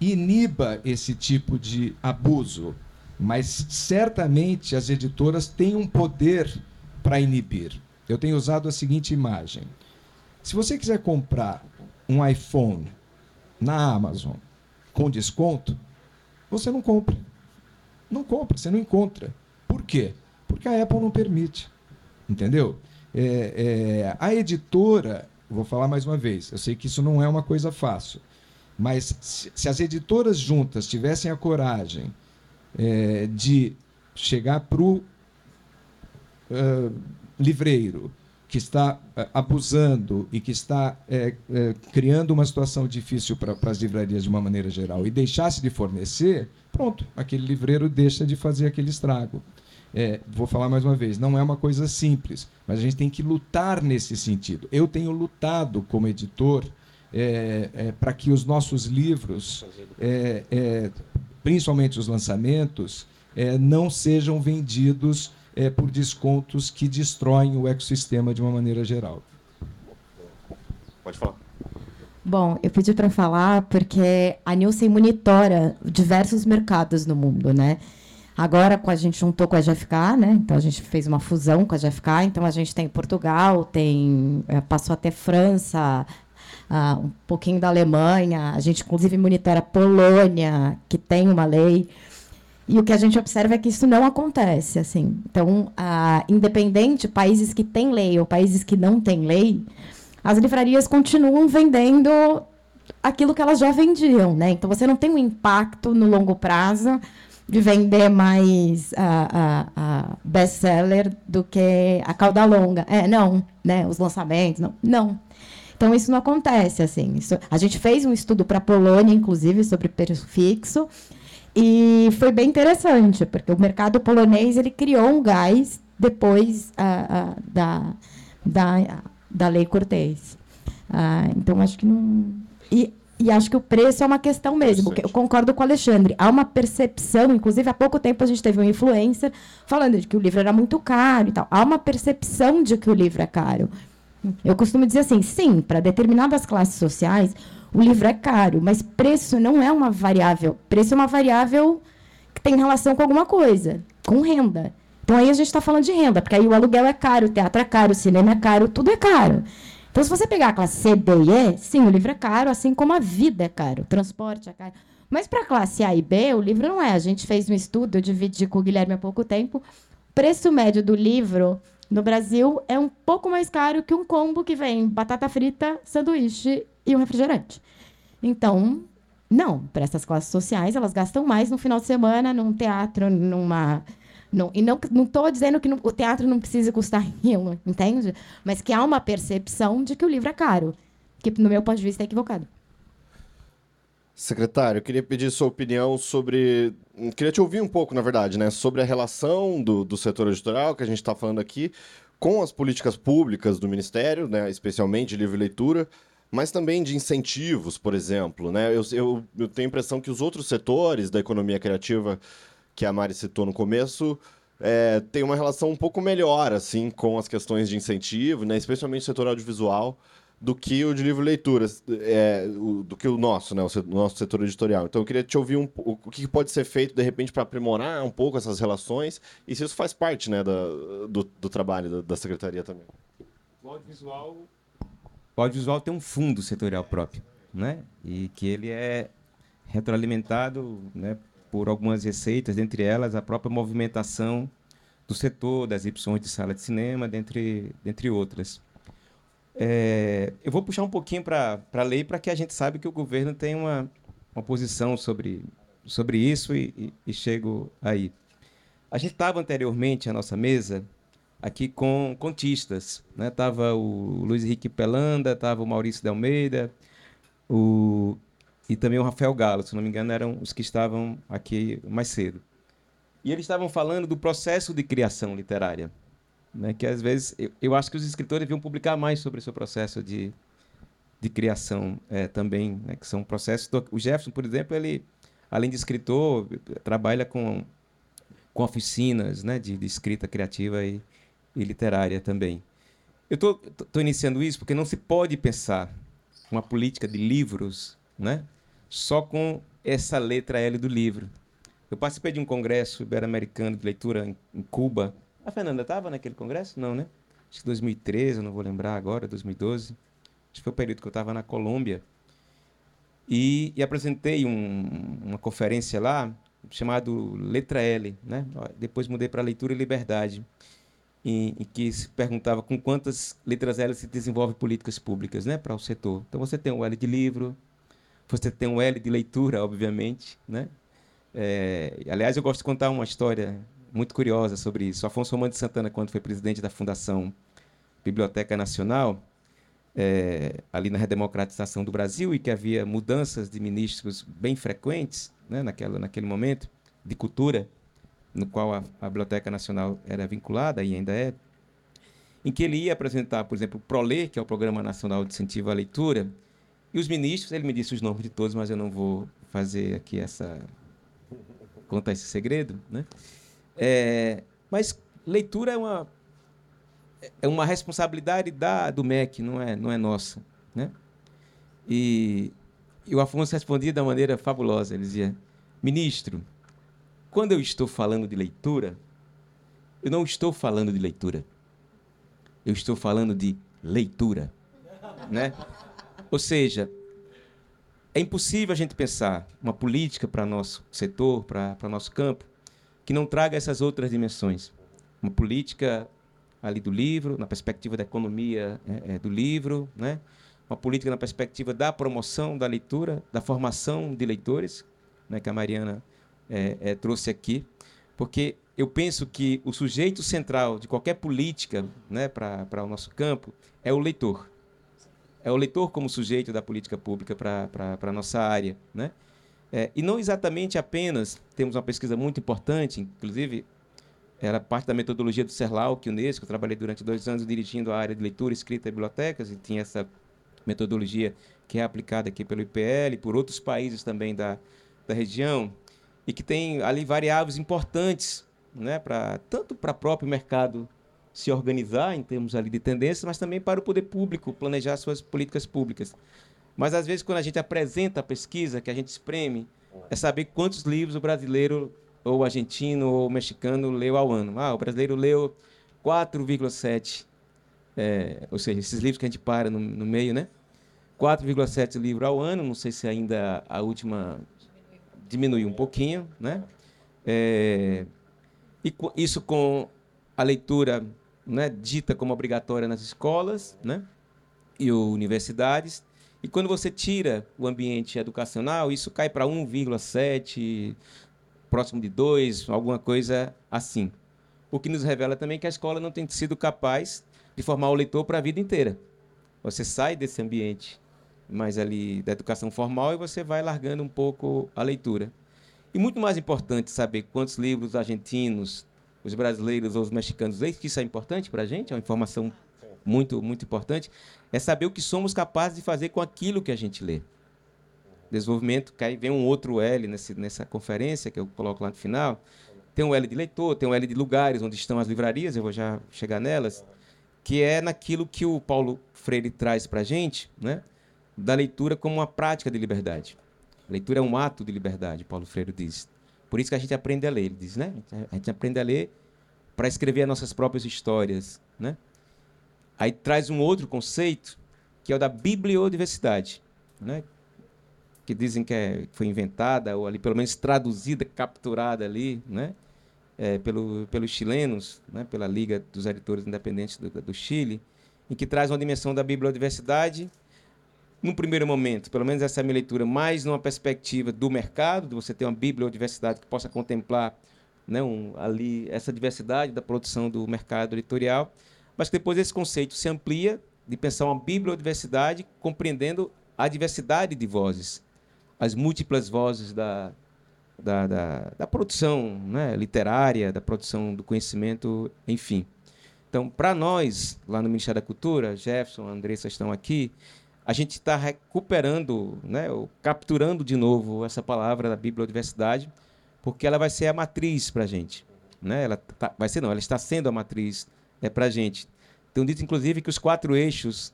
iniba esse tipo de abuso. Mas certamente as editoras têm um poder para inibir. Eu tenho usado a seguinte imagem: se você quiser comprar um iPhone na Amazon com desconto, você não compra. Não compra, você não encontra. Por quê? Porque a Apple não permite. Entendeu? É, é, a editora, vou falar mais uma vez, eu sei que isso não é uma coisa fácil, mas se, se as editoras juntas tivessem a coragem é, de chegar para o uh, livreiro que está uh, abusando e que está uh, criando uma situação difícil para as livrarias de uma maneira geral e deixasse de fornecer, pronto, aquele livreiro deixa de fazer aquele estrago. É, vou falar mais uma vez, não é uma coisa simples, mas a gente tem que lutar nesse sentido. Eu tenho lutado como editor é, é, para que os nossos livros, é, é, principalmente os lançamentos, é, não sejam vendidos por descontos que destroem o ecossistema de uma maneira geral. Pode falar. Bom, eu pedi para falar porque a Nielsen monitora diversos mercados no mundo, né? Agora a gente juntou com a GFK, né? Então a gente fez uma fusão com a GFK. Então a gente tem Portugal, tem é, passou até França, uh, um pouquinho da Alemanha. A gente inclusive monitora a Polônia, que tem uma lei. E o que a gente observa é que isso não acontece, assim. Então, independente países que têm lei ou países que não têm lei, as livrarias continuam vendendo aquilo que elas já vendiam, né? Então você não tem um impacto no longo prazo de vender mais a, a, a best-seller do que a cauda longa. É, não, né? Os lançamentos, não. não. Então, isso não acontece, assim. Isso, a gente fez um estudo para a Polônia, inclusive, sobre preço fixo, e foi bem interessante, porque o mercado polonês ele criou um gás depois a, a, da, da, da Lei Cortez. Ah, então, acho que não... E e acho que o preço é uma questão mesmo. Eu concordo com o Alexandre. Há uma percepção, inclusive há pouco tempo a gente teve um influencer falando de que o livro era muito caro e tal. Há uma percepção de que o livro é caro. Eu costumo dizer assim, sim, para determinadas classes sociais, o livro é caro, mas preço não é uma variável. Preço é uma variável que tem relação com alguma coisa, com renda. Então aí a gente está falando de renda, porque aí o aluguel é caro, o teatro é caro, o cinema é caro, tudo é caro. Então, se você pegar a classe C, D e E, sim, o livro é caro, assim como a vida é caro, o transporte é caro. Mas para a classe A e B, o livro não é. A gente fez um estudo, eu dividi com o Guilherme há pouco tempo. O preço médio do livro no Brasil é um pouco mais caro que um combo que vem batata frita, sanduíche e um refrigerante. Então, não, para essas classes sociais, elas gastam mais no final de semana, num teatro, numa Não, e não estou dizendo que não, o teatro não precisa custar aquilo, entende? Mas que há uma percepção de que o livro é caro, que, no meu ponto de vista, é equivocado. Secretário, eu queria pedir sua opinião sobre. Queria te ouvir um pouco, na verdade, né? Sobre a relação do, do setor editorial que a gente está falando aqui com as políticas públicas do Ministério, né? especialmente livre leitura, mas também de incentivos, por exemplo. Né? Eu, eu, eu tenho a impressão que os outros setores da economia criativa que a Mari citou no começo é, tem uma relação um pouco melhor assim com as questões de incentivo, né? especialmente o setor audiovisual do que o de livro leitura, é, o, do que o nosso, né, o, nosso setor editorial. Então eu queria te ouvir um, o, o que pode ser feito de repente para aprimorar um pouco essas relações e se isso faz parte, né, da, do, do, trabalho da, da, secretaria também. O audiovisual, o audiovisual tem um fundo setorial próprio, né, e que ele é retroalimentado, né, por algumas receitas, dentre elas a própria movimentação do setor das exibições de sala de cinema, dentre, dentre outras. É, eu vou puxar um pouquinho para a lei para que a gente saiba que o governo tem uma, uma posição sobre, sobre isso e, e, e chego aí. A gente estava anteriormente à nossa mesa aqui com contistas. Né? Tava o Luiz Henrique Pelanda, tava o Maurício de Almeida, o, e também o Rafael Galo, se não me engano, eram os que estavam aqui mais cedo. E eles estavam falando do processo de criação literária né, que às vezes eu, eu, acho que os escritores deviam publicar mais sobre o seu processo de, de criação é, também, né, que são processos. Do, o Jefferson, por exemplo, ele, além de escritor, trabalha com, com oficinas né, de, de escrita criativa e, e literária também. Eu estou iniciando isso porque não se pode pensar uma política de livros né, só com essa letra L do livro. Eu participei de um congresso ibero-americano de leitura em, em Cuba, a Fernanda estava naquele congresso? Não, né? Acho que 2013, eu não vou lembrar agora, 2012. Acho que foi o período que eu estava na Colômbia. E, e apresentei um, uma conferência lá chamado Letra L, né? Depois mudei para Leitura e Liberdade, em, em, que se perguntava com quantas letras L se desenvolve políticas públicas, né, para o setor. Então você tem o L de livro, você tem o L de leitura, obviamente, né? É, aliás, eu gosto de contar uma história muito curiosa sobre isso. Afonso Romano de Santana, quando foi presidente da Fundação Biblioteca Nacional, é, ali na redemocratização do Brasil, e que havia mudanças de ministros bem frequentes né, naquela, naquele momento, de cultura, no qual a, a Biblioteca Nacional era vinculada e ainda é, em que ele ia apresentar, por exemplo, o PROLE, que é o Programa Nacional de Incentivo à Leitura, e os ministros, ele me disse os nomes de todos, mas eu não vou fazer aqui essa contar esse segredo, né? É, mas leitura é uma, é uma responsabilidade da, do MEC, não é, não é nossa. Né? E, e o Afonso respondia da maneira fabulosa. Ele dizia: Ministro, quando eu estou falando de leitura, eu não estou falando de leitura. Eu estou falando de leitura. Né? Ou seja, é impossível a gente pensar uma política para nosso setor, para nosso campo, que não traga essas outras dimensões. Uma política ali do livro, na perspectiva da economia é, é, do livro, né? uma política na perspectiva da promoção da leitura, da formação de leitores, né, que a Mariana é, é, trouxe aqui, porque eu penso que o sujeito central de qualquer política né, para o nosso campo é o leitor. É o leitor como sujeito da política pública para a nossa área. Né? É, e não exatamente apenas, temos uma pesquisa muito importante, inclusive era parte da metodologia do CERLAU, Unesco, eu trabalhei durante dois anos dirigindo a área de leitura, escrita e bibliotecas, e tinha essa metodologia que é aplicada aqui pelo IPL, por outros países também da, da região, e que tem ali variáveis importantes, né, pra, tanto para o próprio mercado se organizar em termos ali de tendências, mas também para o poder público planejar suas políticas públicas. Mas às vezes quando a gente apresenta a pesquisa, que a gente espreme, é saber quantos livros o brasileiro, ou argentino, ou mexicano leu ao ano. Ah, o brasileiro leu 4,7. É, ou seja, esses livros que a gente para no, no meio, né? 4,7 livros ao ano, não sei se ainda a última diminuiu um pouquinho, né? É, e isso com a leitura né, dita como obrigatória nas escolas né, e universidades, e quando você tira o ambiente educacional, isso cai para 1,7, próximo de 2, alguma coisa assim. O que nos revela também que a escola não tem sido capaz de formar o leitor para a vida inteira. Você sai desse ambiente mais ali da educação formal e você vai largando um pouco a leitura. E muito mais importante saber quantos livros argentinos, os brasileiros ou os mexicanos leem, que isso é importante para a gente, é uma informação muito, muito importante, é saber o que somos capazes de fazer com aquilo que a gente lê. Desenvolvimento, que aí vem um outro L nesse, nessa conferência que eu coloco lá no final. Tem um L de leitor, tem um L de lugares onde estão as livrarias, eu vou já chegar nelas, que é naquilo que o Paulo Freire traz para a gente, né? da leitura como uma prática de liberdade. A leitura é um ato de liberdade, Paulo Freire diz. Por isso que a gente aprende a ler, ele diz, né? A gente aprende a ler para escrever as nossas próprias histórias, né? Aí traz um outro conceito, que é o da bibliodiversidade, né? Que dizem que é, foi inventada, ou ali pelo menos traduzida, capturada ali, né? É, pelo, pelos chilenos, né? pela Liga dos Editores Independentes do, do Chile, em que traz uma dimensão da bibliodiversidade num primeiro momento, pelo menos essa é a minha leitura, mais numa perspectiva do mercado, de você ter uma bibliodiversidade que possa contemplar né, um, ali essa diversidade da produção do mercado editorial, mas depois esse conceito se amplia de pensar uma bibliodiversidade compreendendo a diversidade de vozes, as múltiplas vozes da, da, da, da produção né, literária, da produção do conhecimento, enfim. Então, para nós, lá no Ministério da Cultura, Jefferson, Andressa estão aqui, a gente está recuperando, né, ou capturando de novo essa palavra da bibliodiversidade, porque ela vai ser a matriz para a gente. Né? Ela tá, vai ser não, ela está sendo a matriz é, para a gente. Tem dito, inclusive, que os quatro eixos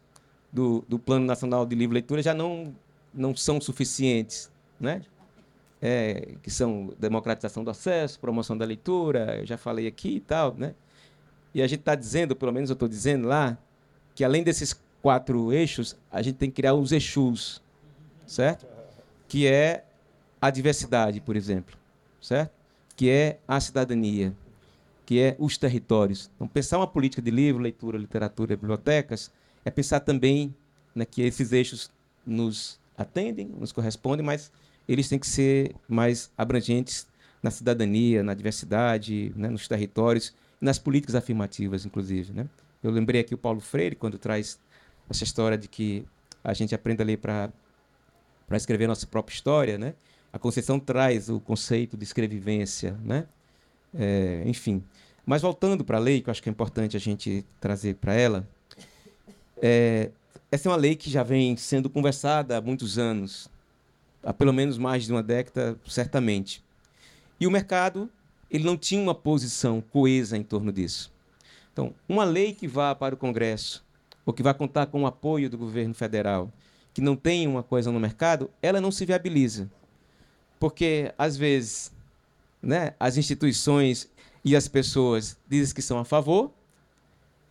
do, do Plano Nacional de Livre Leitura já não, não são suficientes, né? É, que são democratização do acesso, promoção da leitura, eu já falei aqui e tal, né? E a gente está dizendo, pelo menos eu estou dizendo lá, que além desses quatro eixos, a gente tem que criar os eixos, certo? Que é a diversidade, por exemplo, certo? Que é a cidadania, que é os territórios. Então, pensar uma política de livro, leitura, literatura, bibliotecas, é pensar também né, que esses eixos nos atendem, nos correspondem, mas eles têm que ser mais abrangentes na cidadania, na diversidade, né, nos territórios, nas políticas afirmativas, inclusive. Né? Eu lembrei aqui o Paulo Freire, quando traz essa história de que a gente aprende a ler para escrever a nossa própria história, né? A Conceição traz o conceito de escrevivência, né? É, enfim. Mas voltando para a lei, que eu acho que é importante a gente trazer para ela, é, essa é uma lei que já vem sendo conversada há muitos anos, há pelo menos mais de uma década, certamente. E o mercado ele não tinha uma posição coesa em torno disso. Então, uma lei que vá para o Congresso ou que vai contar com o apoio do governo federal, que não tem uma coisa no mercado, ela não se viabiliza. Porque, às vezes, né, as instituições e as pessoas dizem que são a favor,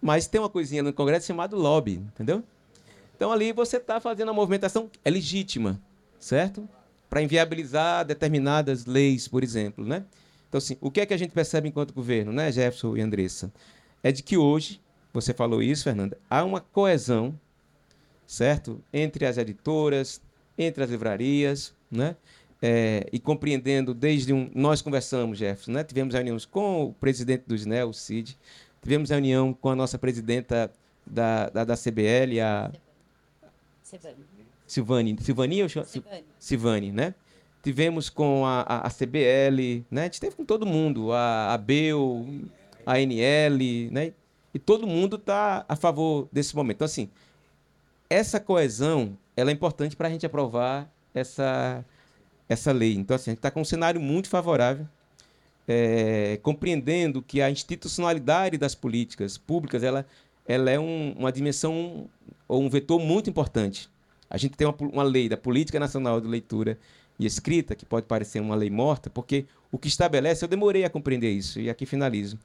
mas tem uma coisinha no Congresso chamada lobby, entendeu? Então, ali você está fazendo a movimentação, é legítima, certo? Para inviabilizar determinadas leis, por exemplo, né? Então, assim, o que é que a gente percebe enquanto governo, né, Jefferson e Andressa? É de que hoje você falou isso, Fernanda, há uma coesão, certo? Entre as editoras, entre as livrarias, né? É, e compreendendo desde um. Nós conversamos, Jefferson, né? tivemos reuniões com o presidente do SNEL, o CID, tivemos reunião com a nossa presidenta da, da, da CBL, a. Silvani. Silvani. Silvani ou Silvani. Silvani, né? Tivemos com a, a, a, CBL, né? A gente teve com todo mundo, a, a BEL, a NL, né? E todo mundo está a favor desse momento. Então, assim, essa coesão ela é importante para a gente aprovar essa, essa lei. Então, assim, a gente está com um cenário muito favorável, é, compreendendo que a institucionalidade das políticas públicas ela, ela é um, uma dimensão ou um vetor muito importante. A gente tem uma, uma lei da Política Nacional de Leitura e Escrita, que pode parecer uma lei morta, porque o que estabelece, eu demorei a compreender isso, e aqui finalizo.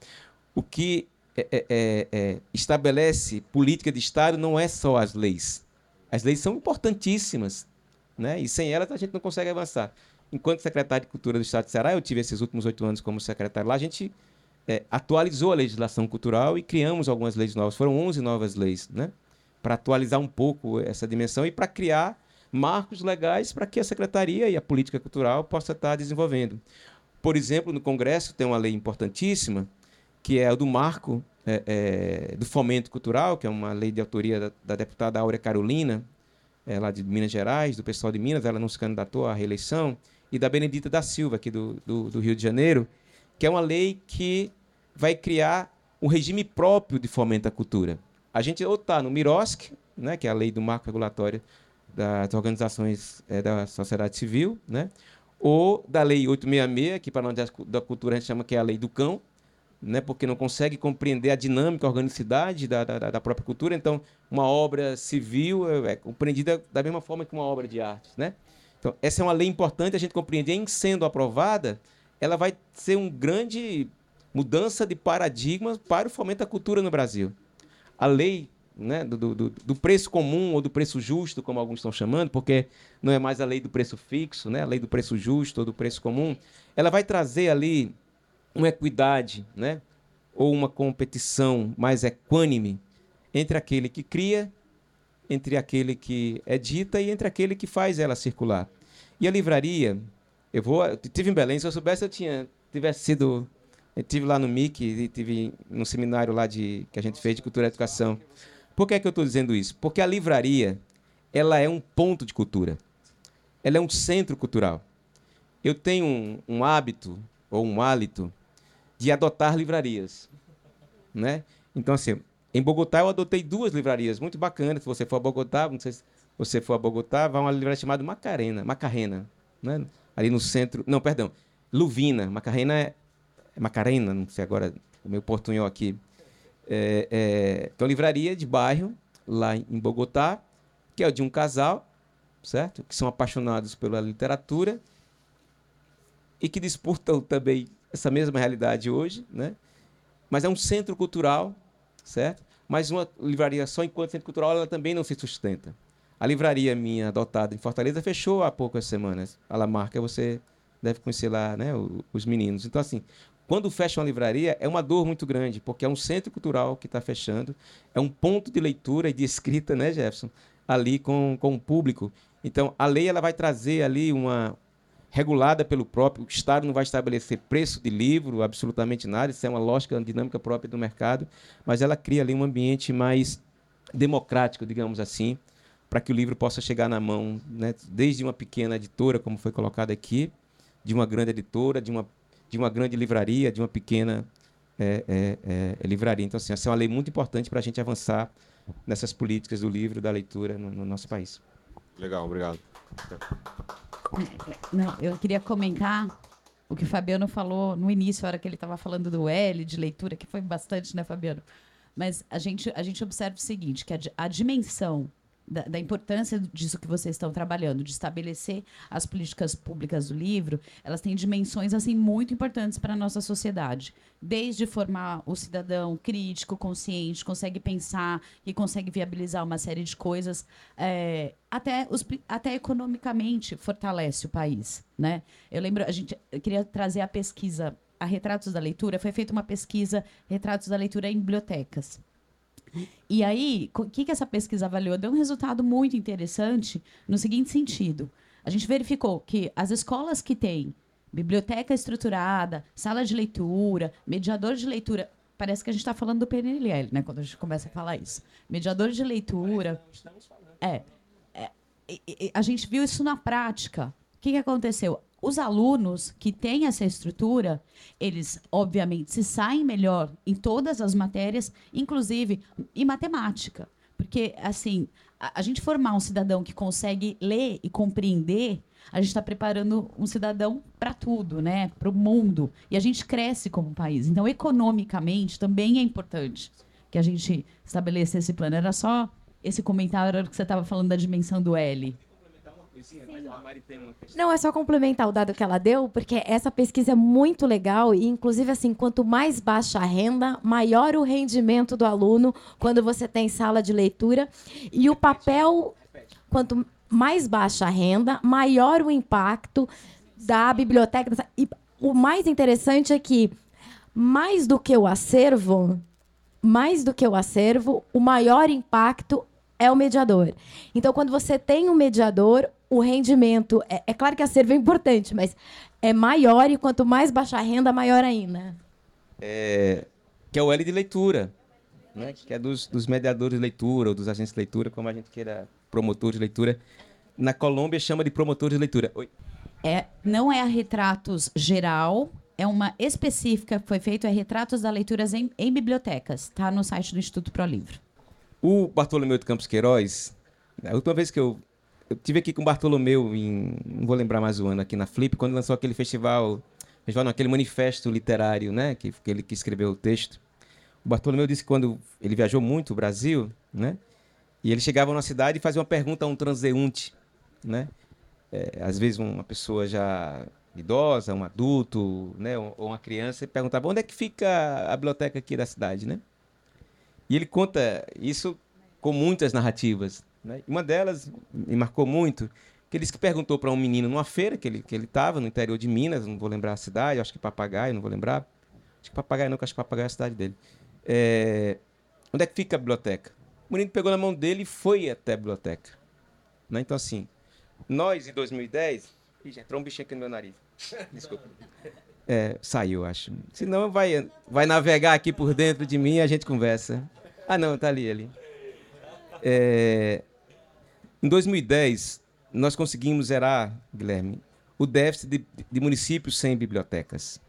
O que é, é, é, é, estabelece política de Estado não é só as leis. As leis são importantíssimas, né? e sem elas a gente não consegue avançar. Enquanto secretário de Cultura do Estado de Ceará, eu tive esses últimos oito anos como secretário lá, a gente é, atualizou a legislação cultural e criamos algumas leis novas. Foram 11 novas leis, né? para atualizar um pouco essa dimensão e para criar marcos legais para que a secretaria e a política cultural possa estar desenvolvendo. Por exemplo, no Congresso tem uma lei importantíssima, que é a do marco é, é, do fomento cultural, que é uma lei de autoria da, da deputada Áurea Carolina, é, lá de Minas Gerais, do pessoal de Minas, ela não se candidatou à reeleição, e da Benedita da Silva, aqui do, do, do Rio de Janeiro, que é uma lei que vai criar um regime próprio de fomento à cultura. A gente ou está no MIROSC, né, que é a lei do marco regulatório das organizações é, da sociedade civil, né, ou da lei 866, que para nós da cultura a gente chama que é a lei do cão, né, porque não consegue compreender a dinâmica, a organicidade da, da, da própria cultura. Então, uma obra civil é, é compreendida da mesma forma que uma obra de arte. Né? Então, essa é uma lei importante a gente compreender. Em sendo aprovada, ela vai ser uma grande mudança de paradigma para o fomento da cultura no Brasil. A lei né, do, do, do, preço comum ou do preço justo, como alguns estão chamando, porque não é mais a lei do preço fixo, né, a lei do preço justo ou do preço comum, ela vai trazer ali uma equidade, né? ou uma competição mais equânime entre aquele que cria, entre aquele que edita e entre aquele que faz ela circular. E a livraria, eu vou, eu tive em Belém, se eu soubesse eu tinha tivesse sido eu tive lá no MIC e tive no seminário lá de que a gente fez de cultura e educação. Por que é que eu estou dizendo isso? Porque a livraria ela é um ponto de cultura. Ela é um centro cultural. Eu tenho um, um hábito ou um hálito de adotar livrarias, né? Então assim, em Bogotá eu adotei duas livrarias muito bacanas. Se você for a Bogotá, não sei se você for a Bogotá, vai uma livraria chamada Macarena, Macarena, né? Ali no centro, não, perdão, Luvina, Macarena é, é Macarena, não sei agora o meu portunhol aqui. É, é, então livraria de bairro lá em Bogotá, que é de um casal, certo? Que são apaixonados pela literatura e que disputam também essa mesma realidade hoje, né? Mas é um centro cultural, certo? Mas uma livraria só enquanto centro cultural ela também não se sustenta. A livraria minha adotada em Fortaleza fechou há poucas semanas. A Lamarca você deve conhecer lá, né, os meninos. Então assim, quando fecha uma livraria é uma dor muito grande, porque é um centro cultural que está fechando, é um ponto de leitura e de escrita, né, Jefferson, ali com, com o público. Então a lei ela vai trazer ali uma regulada pelo próprio. O Estado não vai estabelecer preço de livro, absolutamente nada, isso é uma lógica uma dinâmica própria do mercado, mas ela cria ali um ambiente mais democrático, digamos assim, para que o livro possa chegar na mão, né, desde uma pequena editora, como foi colocado aqui, de uma grande editora, de uma, de uma grande livraria, de uma pequena é, é, é, livraria. Então, assim, essa é uma lei muito importante para a gente avançar nessas políticas do livro, da leitura no, no nosso país. Legal, obrigado. Não, eu queria comentar o que o Fabiano falou no início, a hora que ele estava falando do L, de leitura, que foi bastante, né, Fabiano? Mas a gente, a gente observa o seguinte, que a, a dimensão da, da, importância disso que vocês estão trabalhando, de estabelecer as políticas públicas do livro, elas têm dimensões assim muito importantes para a nossa sociedade. Desde formar o cidadão crítico, consciente, consegue pensar e consegue viabilizar uma série de coisas, é, até, os, até economicamente fortalece o país. Né? Eu lembro, a gente eu queria trazer a pesquisa, a Retratos da Leitura, foi feita uma pesquisa Retratos da Leitura em bibliotecas. E aí, o que, que essa pesquisa avaliou? Deu um resultado muito interessante no seguinte sentido. A gente verificou que as escolas que têm biblioteca estruturada, sala de leitura, mediador de leitura, parece que a gente está falando do PNLL, né? Quando a gente começa a falar isso. Mediador de leitura. É, é, é, a gente viu isso na prática. O que, que aconteceu? Os alunos que têm essa estrutura, eles, obviamente, se saem melhor em todas as matérias, inclusive em matemática. Porque, assim, a, a gente formar um cidadão que consegue ler e compreender, a gente está preparando um cidadão para tudo, né? para o mundo. E a gente cresce como país. Então, economicamente, também é importante que a gente estabeleça esse plano. Era só esse comentário que você estava falando da dimensão do L. Não, é só complementar o dado que ela deu, porque essa pesquisa é muito legal e, inclusive, assim, quanto mais baixa a renda, maior o rendimento do aluno quando você tem sala de leitura. E o papel, quanto mais baixa a renda, maior o impacto da biblioteca. E o mais interessante é que, mais do que o acervo, mais do que o acervo, o maior impacto é o mediador. Então, quando você tem um mediador, o rendimento. É, é claro que a serva é importante, mas é maior e quanto mais baixa renda, maior ainda. É, que é o L de leitura, né? que é dos, dos mediadores de leitura ou dos agentes de leitura, como a gente queira, promotor de leitura. Na Colômbia chama de promotor de leitura. Oi. É, não é a retratos geral, é uma específica que foi feita, é retratos da leituras em, em bibliotecas. Está no site do Instituto Pro Livro. O Bartolomeu de Campos Queiroz, a última vez que eu, eu tive aqui com o Bartolomeu, em, não vou lembrar mais o ano, aqui na Flip, quando lançou aquele festival, festival não, aquele manifesto literário, né, que, que ele que escreveu o texto. O Bartolomeu disse que quando ele viajou muito o Brasil, né, e ele chegava na cidade e fazia uma pergunta a um transeunte, né, é, às vezes uma pessoa já idosa, um adulto, né, ou uma criança, e perguntava onde é que fica a biblioteca aqui da cidade, né? E ele conta isso com muitas narrativas. Né? Uma delas me marcou muito, que ele que perguntou para um menino numa feira que ele que ele estava no interior de Minas, não vou lembrar a cidade, acho que Papagaio, não vou lembrar. Acho que Papagaio não, acho que Papagaio é a cidade dele. É, onde é que fica a biblioteca? O menino pegou na mão dele e foi até a biblioteca. Né? Então, assim, nós em 2010. Ih, já entrou um bichinho aqui no meu nariz. Desculpa. É, saiu, acho. Senão vai, vai navegar aqui por dentro de mim e a gente conversa. Ah, não, tá ali, ali. É, em 2010, nós conseguimos zerar, Guilherme, o déficit de, de municípios sem bibliotecas.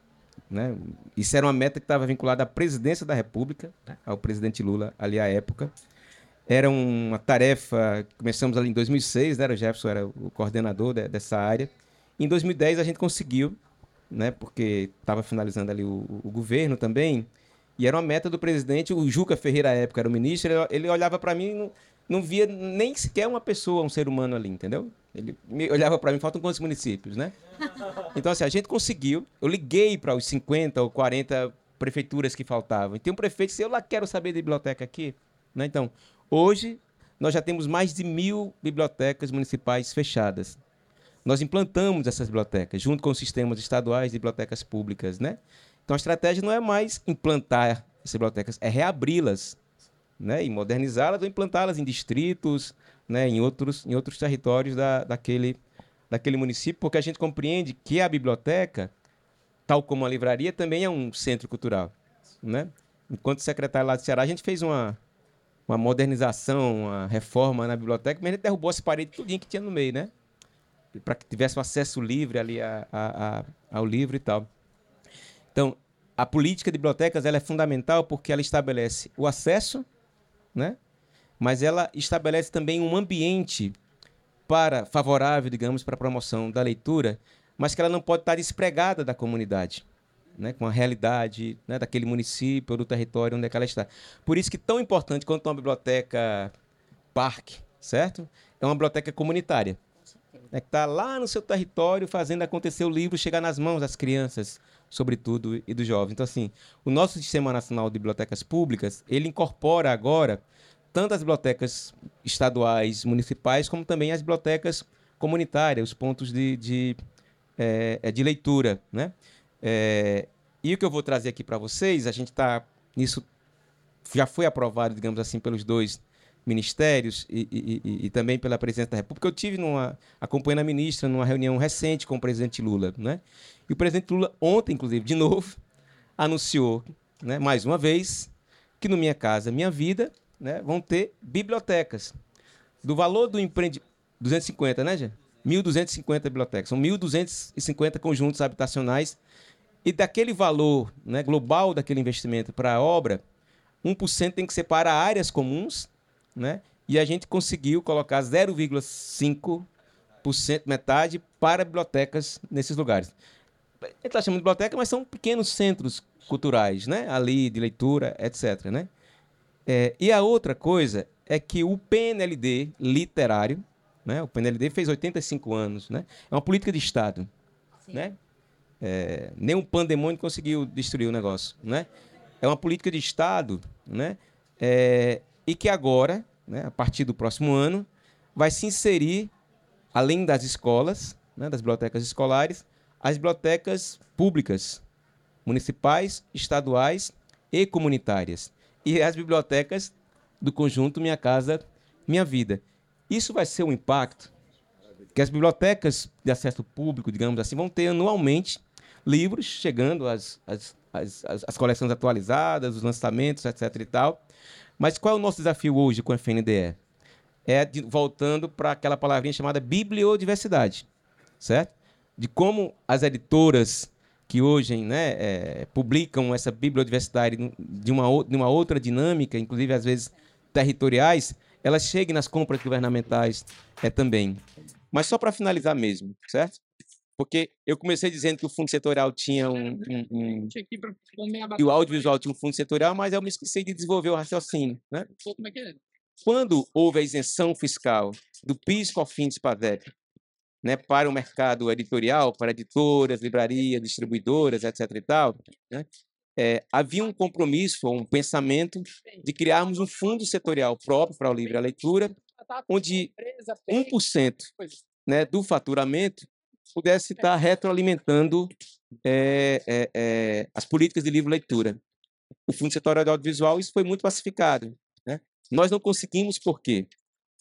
Né? Isso era uma meta que estava vinculada à presidência da República, né? ao presidente Lula, ali à época. Era uma tarefa, começamos ali em 2006, né? o Jefferson era o coordenador de, dessa área. Em 2010 a gente conseguiu, né? porque estava finalizando ali o, o governo também, e era uma meta do presidente, o Juca Ferreira, à época, era o ministro, ele, ele olhava para mim e não, não via nem sequer uma pessoa, um ser humano ali, entendeu? Ele olhava para mim, faltam quantos municípios, né? Então, assim, a gente conseguiu. Eu liguei para os 50 ou 40 prefeituras que faltavam. E tem um prefeito que eu lá quero saber de biblioteca aqui. Né? Então, hoje, nós já temos mais de mil bibliotecas municipais fechadas. Nós implantamos essas bibliotecas, junto com os sistemas estaduais de bibliotecas públicas, né? Então a estratégia não é mais implantar essas bibliotecas, é reabri-las, né? E modernizá-las ou implantá-las em distritos, né? Em outros, em outros territórios da, daquele, daquele município, porque a gente compreende que a biblioteca, tal como a livraria, também é um centro cultural, né? Enquanto secretário lá do Ceará, a gente fez uma, uma modernização, uma reforma na biblioteca, mas a gente derrubou as paredes tudinho que tinha no meio, né? Para que tivesse um acesso livre ali a, a, a, ao livro e tal. Então, a política de bibliotecas ela é fundamental porque ela estabelece o acesso, né? mas ela estabelece também um ambiente para favorável, digamos, para a promoção da leitura, mas que ela não pode estar despregada da comunidade, né? com a realidade né? daquele município ou do território onde é ela está. Por isso que tão importante quanto uma biblioteca parque, certo? É uma biblioteca comunitária. É que está lá no seu território fazendo acontecer o livro chegar nas mãos das crianças, sobretudo, e dos jovens. Então, assim, o nosso Sistema Nacional de Bibliotecas Públicas, ele incorpora agora tanto as bibliotecas estaduais, municipais, como também as bibliotecas comunitárias, os pontos de, de, é, de leitura, né? É, e o que eu vou trazer aqui para vocês, a gente está nisso já foi aprovado, digamos assim, pelos dois ministérios e, e, e, e, também pela presidência da República. Eu tive numa, acompanhando a ministra numa reunião recente com o presidente Lula, né? E o presidente Lula ontem, inclusive, de novo, anunciou, né, mais uma vez, que no Minha Casa Minha Vida, né, vão ter bibliotecas. Do valor do empreendimento 250, né, Jé? 1.250 bibliotecas. São 1.250 conjuntos habitacionais. E daquele valor né, global daquele investimento para a obra, 1% tem que ser para áreas comuns né? E a gente conseguiu colocar 0,5%, metade, para bibliotecas nesses lugares. A gente está chamando de biblioteca, mas são pequenos centros culturais, né? Ali, de leitura, etc. Né? É, e a outra coisa é que o PNLD literário, né? o PNLD fez 85 anos, né? é uma política de Estado. Né? É, nem um pandemônio conseguiu destruir o negócio. Né? É uma política de Estado né? É, e que agora né, a partir do próximo ano, vai se inserir, além das escolas, né, das bibliotecas escolares, as bibliotecas públicas, municipais, estaduais e comunitárias. E as bibliotecas do conjunto Minha Casa Minha Vida. Isso vai ser um impacto que as bibliotecas de acesso público, digamos assim, vão ter anualmente livros chegando às, às, às, às coleções atualizadas, os lançamentos, etc. e tal. Mas qual é o nosso desafio hoje com a FNDE? É de, voltando para aquela palavrinha chamada bibliodiversidade, certo? De como as editoras que hoje né, é, publicam essa bibliodiversidade de uma, de uma outra dinâmica, inclusive às vezes territoriais, elas cheguem nas compras governamentais é, também. Mas só para finalizar mesmo, certo? Porque eu comecei dizendo que o fundo setorial tinha um. um, um e o audiovisual tinha um fundo setorial, mas eu me esqueci de desenvolver o raciocínio. Né? Quando houve a isenção fiscal do PIS, COFINS e PAVEP né, para o mercado editorial, para editoras, livrarias, distribuidoras, etc. e tal, né, é, havia um compromisso, um pensamento de criarmos um fundo setorial próprio para o livre a leitura, onde 1% né, do faturamento pudesse estar retroalimentando é, é, é, as políticas de livre-leitura. O Fundo Setorial de Audiovisual, isso foi muito pacificado. Né? Nós não conseguimos por quê?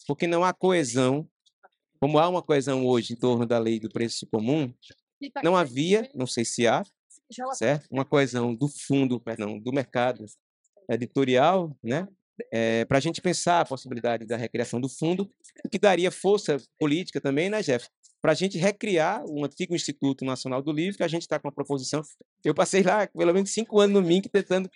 Porque não há coesão, como há uma coesão hoje em torno da lei do preço comum, não havia, não sei se há, certo? Uma coesão do fundo, perdão, do mercado editorial, né? É, para a gente pensar a possibilidade da recriação do fundo, o que daria força política também, né, Jeff? Para a gente recriar o antigo Instituto Nacional do Livro, que a gente está com a proposição. Eu passei lá pelo menos cinco anos no MINC tentando,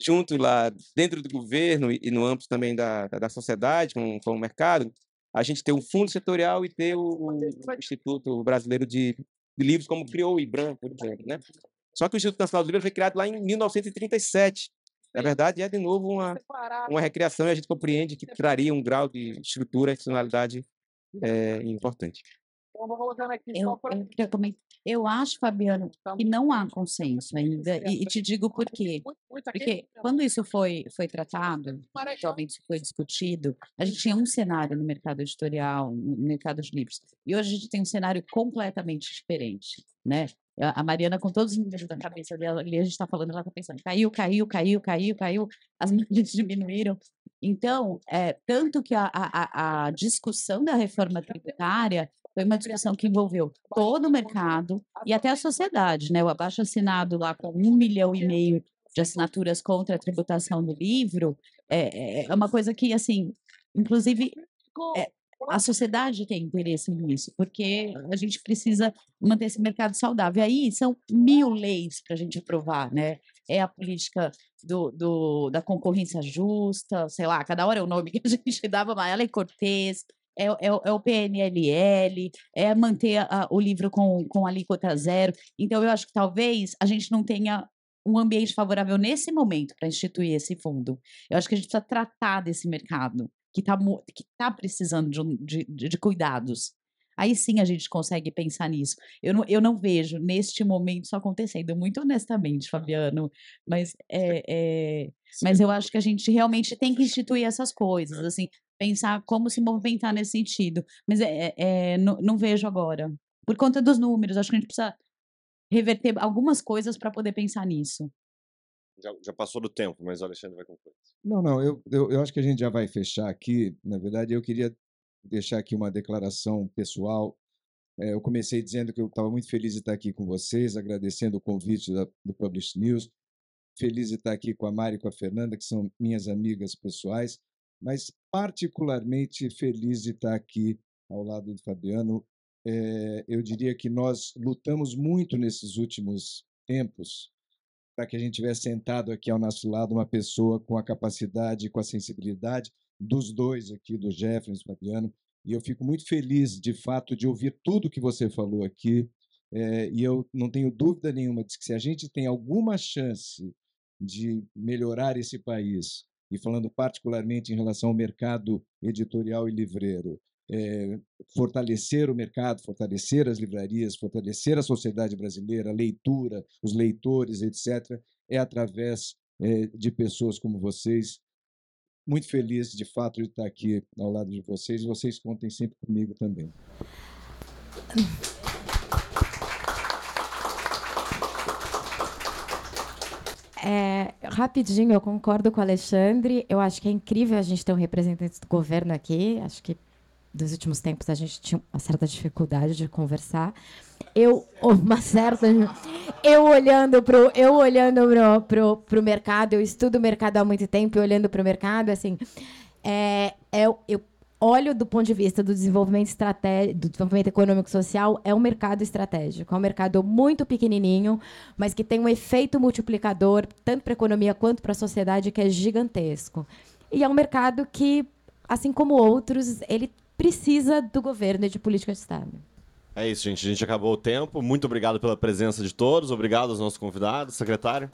junto lá, dentro do governo e no âmbito também da, da sociedade, com, com o mercado, a gente ter um fundo setorial e ter o, o Instituto Brasileiro de de livros como criou o IBRAM, por exemplo. Né? Só que o Instituto Nacional do Livro foi criado lá em 1937. Na verdade, é de novo uma, uma recriação e a gente compreende que traria um grau de estrutura e funcionalidade é, importante. Então, vou colocando aqui eu, só eu, eu acho, Fabiano, que não há consenso ainda, e, e te digo por quê. Porque quando isso foi, foi tratado, realmente isso foi discutido, a gente tinha um cenário no mercado editorial, no mercado de livros, e hoje a gente tem um cenário completamente diferente, né? A Mariana, com todos os números da cabeça dela, ali a gente está falando, ela está pensando, caiu, caiu, caiu, caiu, caiu, as margens diminuíram. Então, é, tanto que a, a, a discussão da reforma tributária foi uma discussão que envolveu todo o mercado e até a sociedade, né? O abaixo assinado lá com um milhão e meio de assinaturas contra a tributação do livro é, é, é uma coisa que, assim, inclusive, é, a sociedade tem interesse nisso, porque a gente precisa manter esse mercado saudável. E aí são mil leis para a gente aprovar, né? É a política do, do, da concorrência justa, sei lá, cada hora é o nome que a gente dava, mas ela é Cortez, é, é, é, o PNLL, é manter a, o livro com, com alíquota zero. Então, eu acho que talvez a gente não tenha um ambiente favorável nesse momento para instituir esse fundo. Eu acho que a gente precisa tratar desse mercado que está que tá precisando de, de, de, cuidados. Aí sim a gente consegue pensar nisso. Eu não, eu não vejo neste momento isso acontecendo, muito honestamente, Fabiano. Mas, é, é, mas eu acho que a gente realmente tem que instituir essas coisas. Assim, pensar como se movimentar nesse sentido. Mas é, é não, não, vejo agora. Por conta dos números, acho que a gente precisa reverter algumas coisas para poder pensar nisso. Já, já, passou do tempo, mas o Alexandre vai concluir. Não, não, eu, eu, eu acho que a gente já vai fechar aqui. Na verdade, eu queria deixar aqui uma declaração pessoal. É, eu comecei dizendo que eu estava muito feliz de estar aqui com vocês, agradecendo o convite da, do Publish News. Feliz de estar aqui com a Mari e com a Fernanda, que são minhas amigas pessoais mas particularmente feliz de estar aqui ao lado do Fabiano. É, eu diria que nós lutamos muito nesses últimos tempos para que a gente tivesse sentado aqui ao nosso lado uma pessoa com a capacidade, com a sensibilidade dos dois aqui, do Jeffrey e do Fabiano, e eu fico muito feliz, de fato, de ouvir tudo que você falou aqui, é, e eu não tenho dúvida nenhuma de que se a gente tem alguma chance de melhorar esse país, e falando particularmente em relação ao mercado editorial e livreiro, é, fortalecer o mercado, fortalecer as livrarias, fortalecer a sociedade brasileira, a leitura, os leitores, etc., é através é, de pessoas como vocês. Muito feliz, de fato, de estar aqui ao lado de vocês. Vocês contem sempre comigo também. É, rapidinho, eu concordo com o Alexandre. Eu acho que é incrível a gente ter um representante do governo aqui. Acho que dos últimos tempos a gente tinha uma certa dificuldade de conversar. Eu uma certa eu olhando pro eu olhando pro, pro, pro mercado, eu estudo o mercado há muito tempo, e olhando para o mercado, assim, é, é, eu olho do ponto de vista do desenvolvimento estratégico, do desenvolvimento econômico social, é um mercado estratégico, é um mercado muito pequenininho, mas que tem um efeito multiplicador tanto para a economia quanto para a sociedade que é gigantesco. E é um mercado que, assim como outros, ele precisa do governo e de política de Estado. É isso, gente. A gente acabou o tempo. Muito obrigado pela presença de todos. Obrigado aos nossos convidados. Secretário.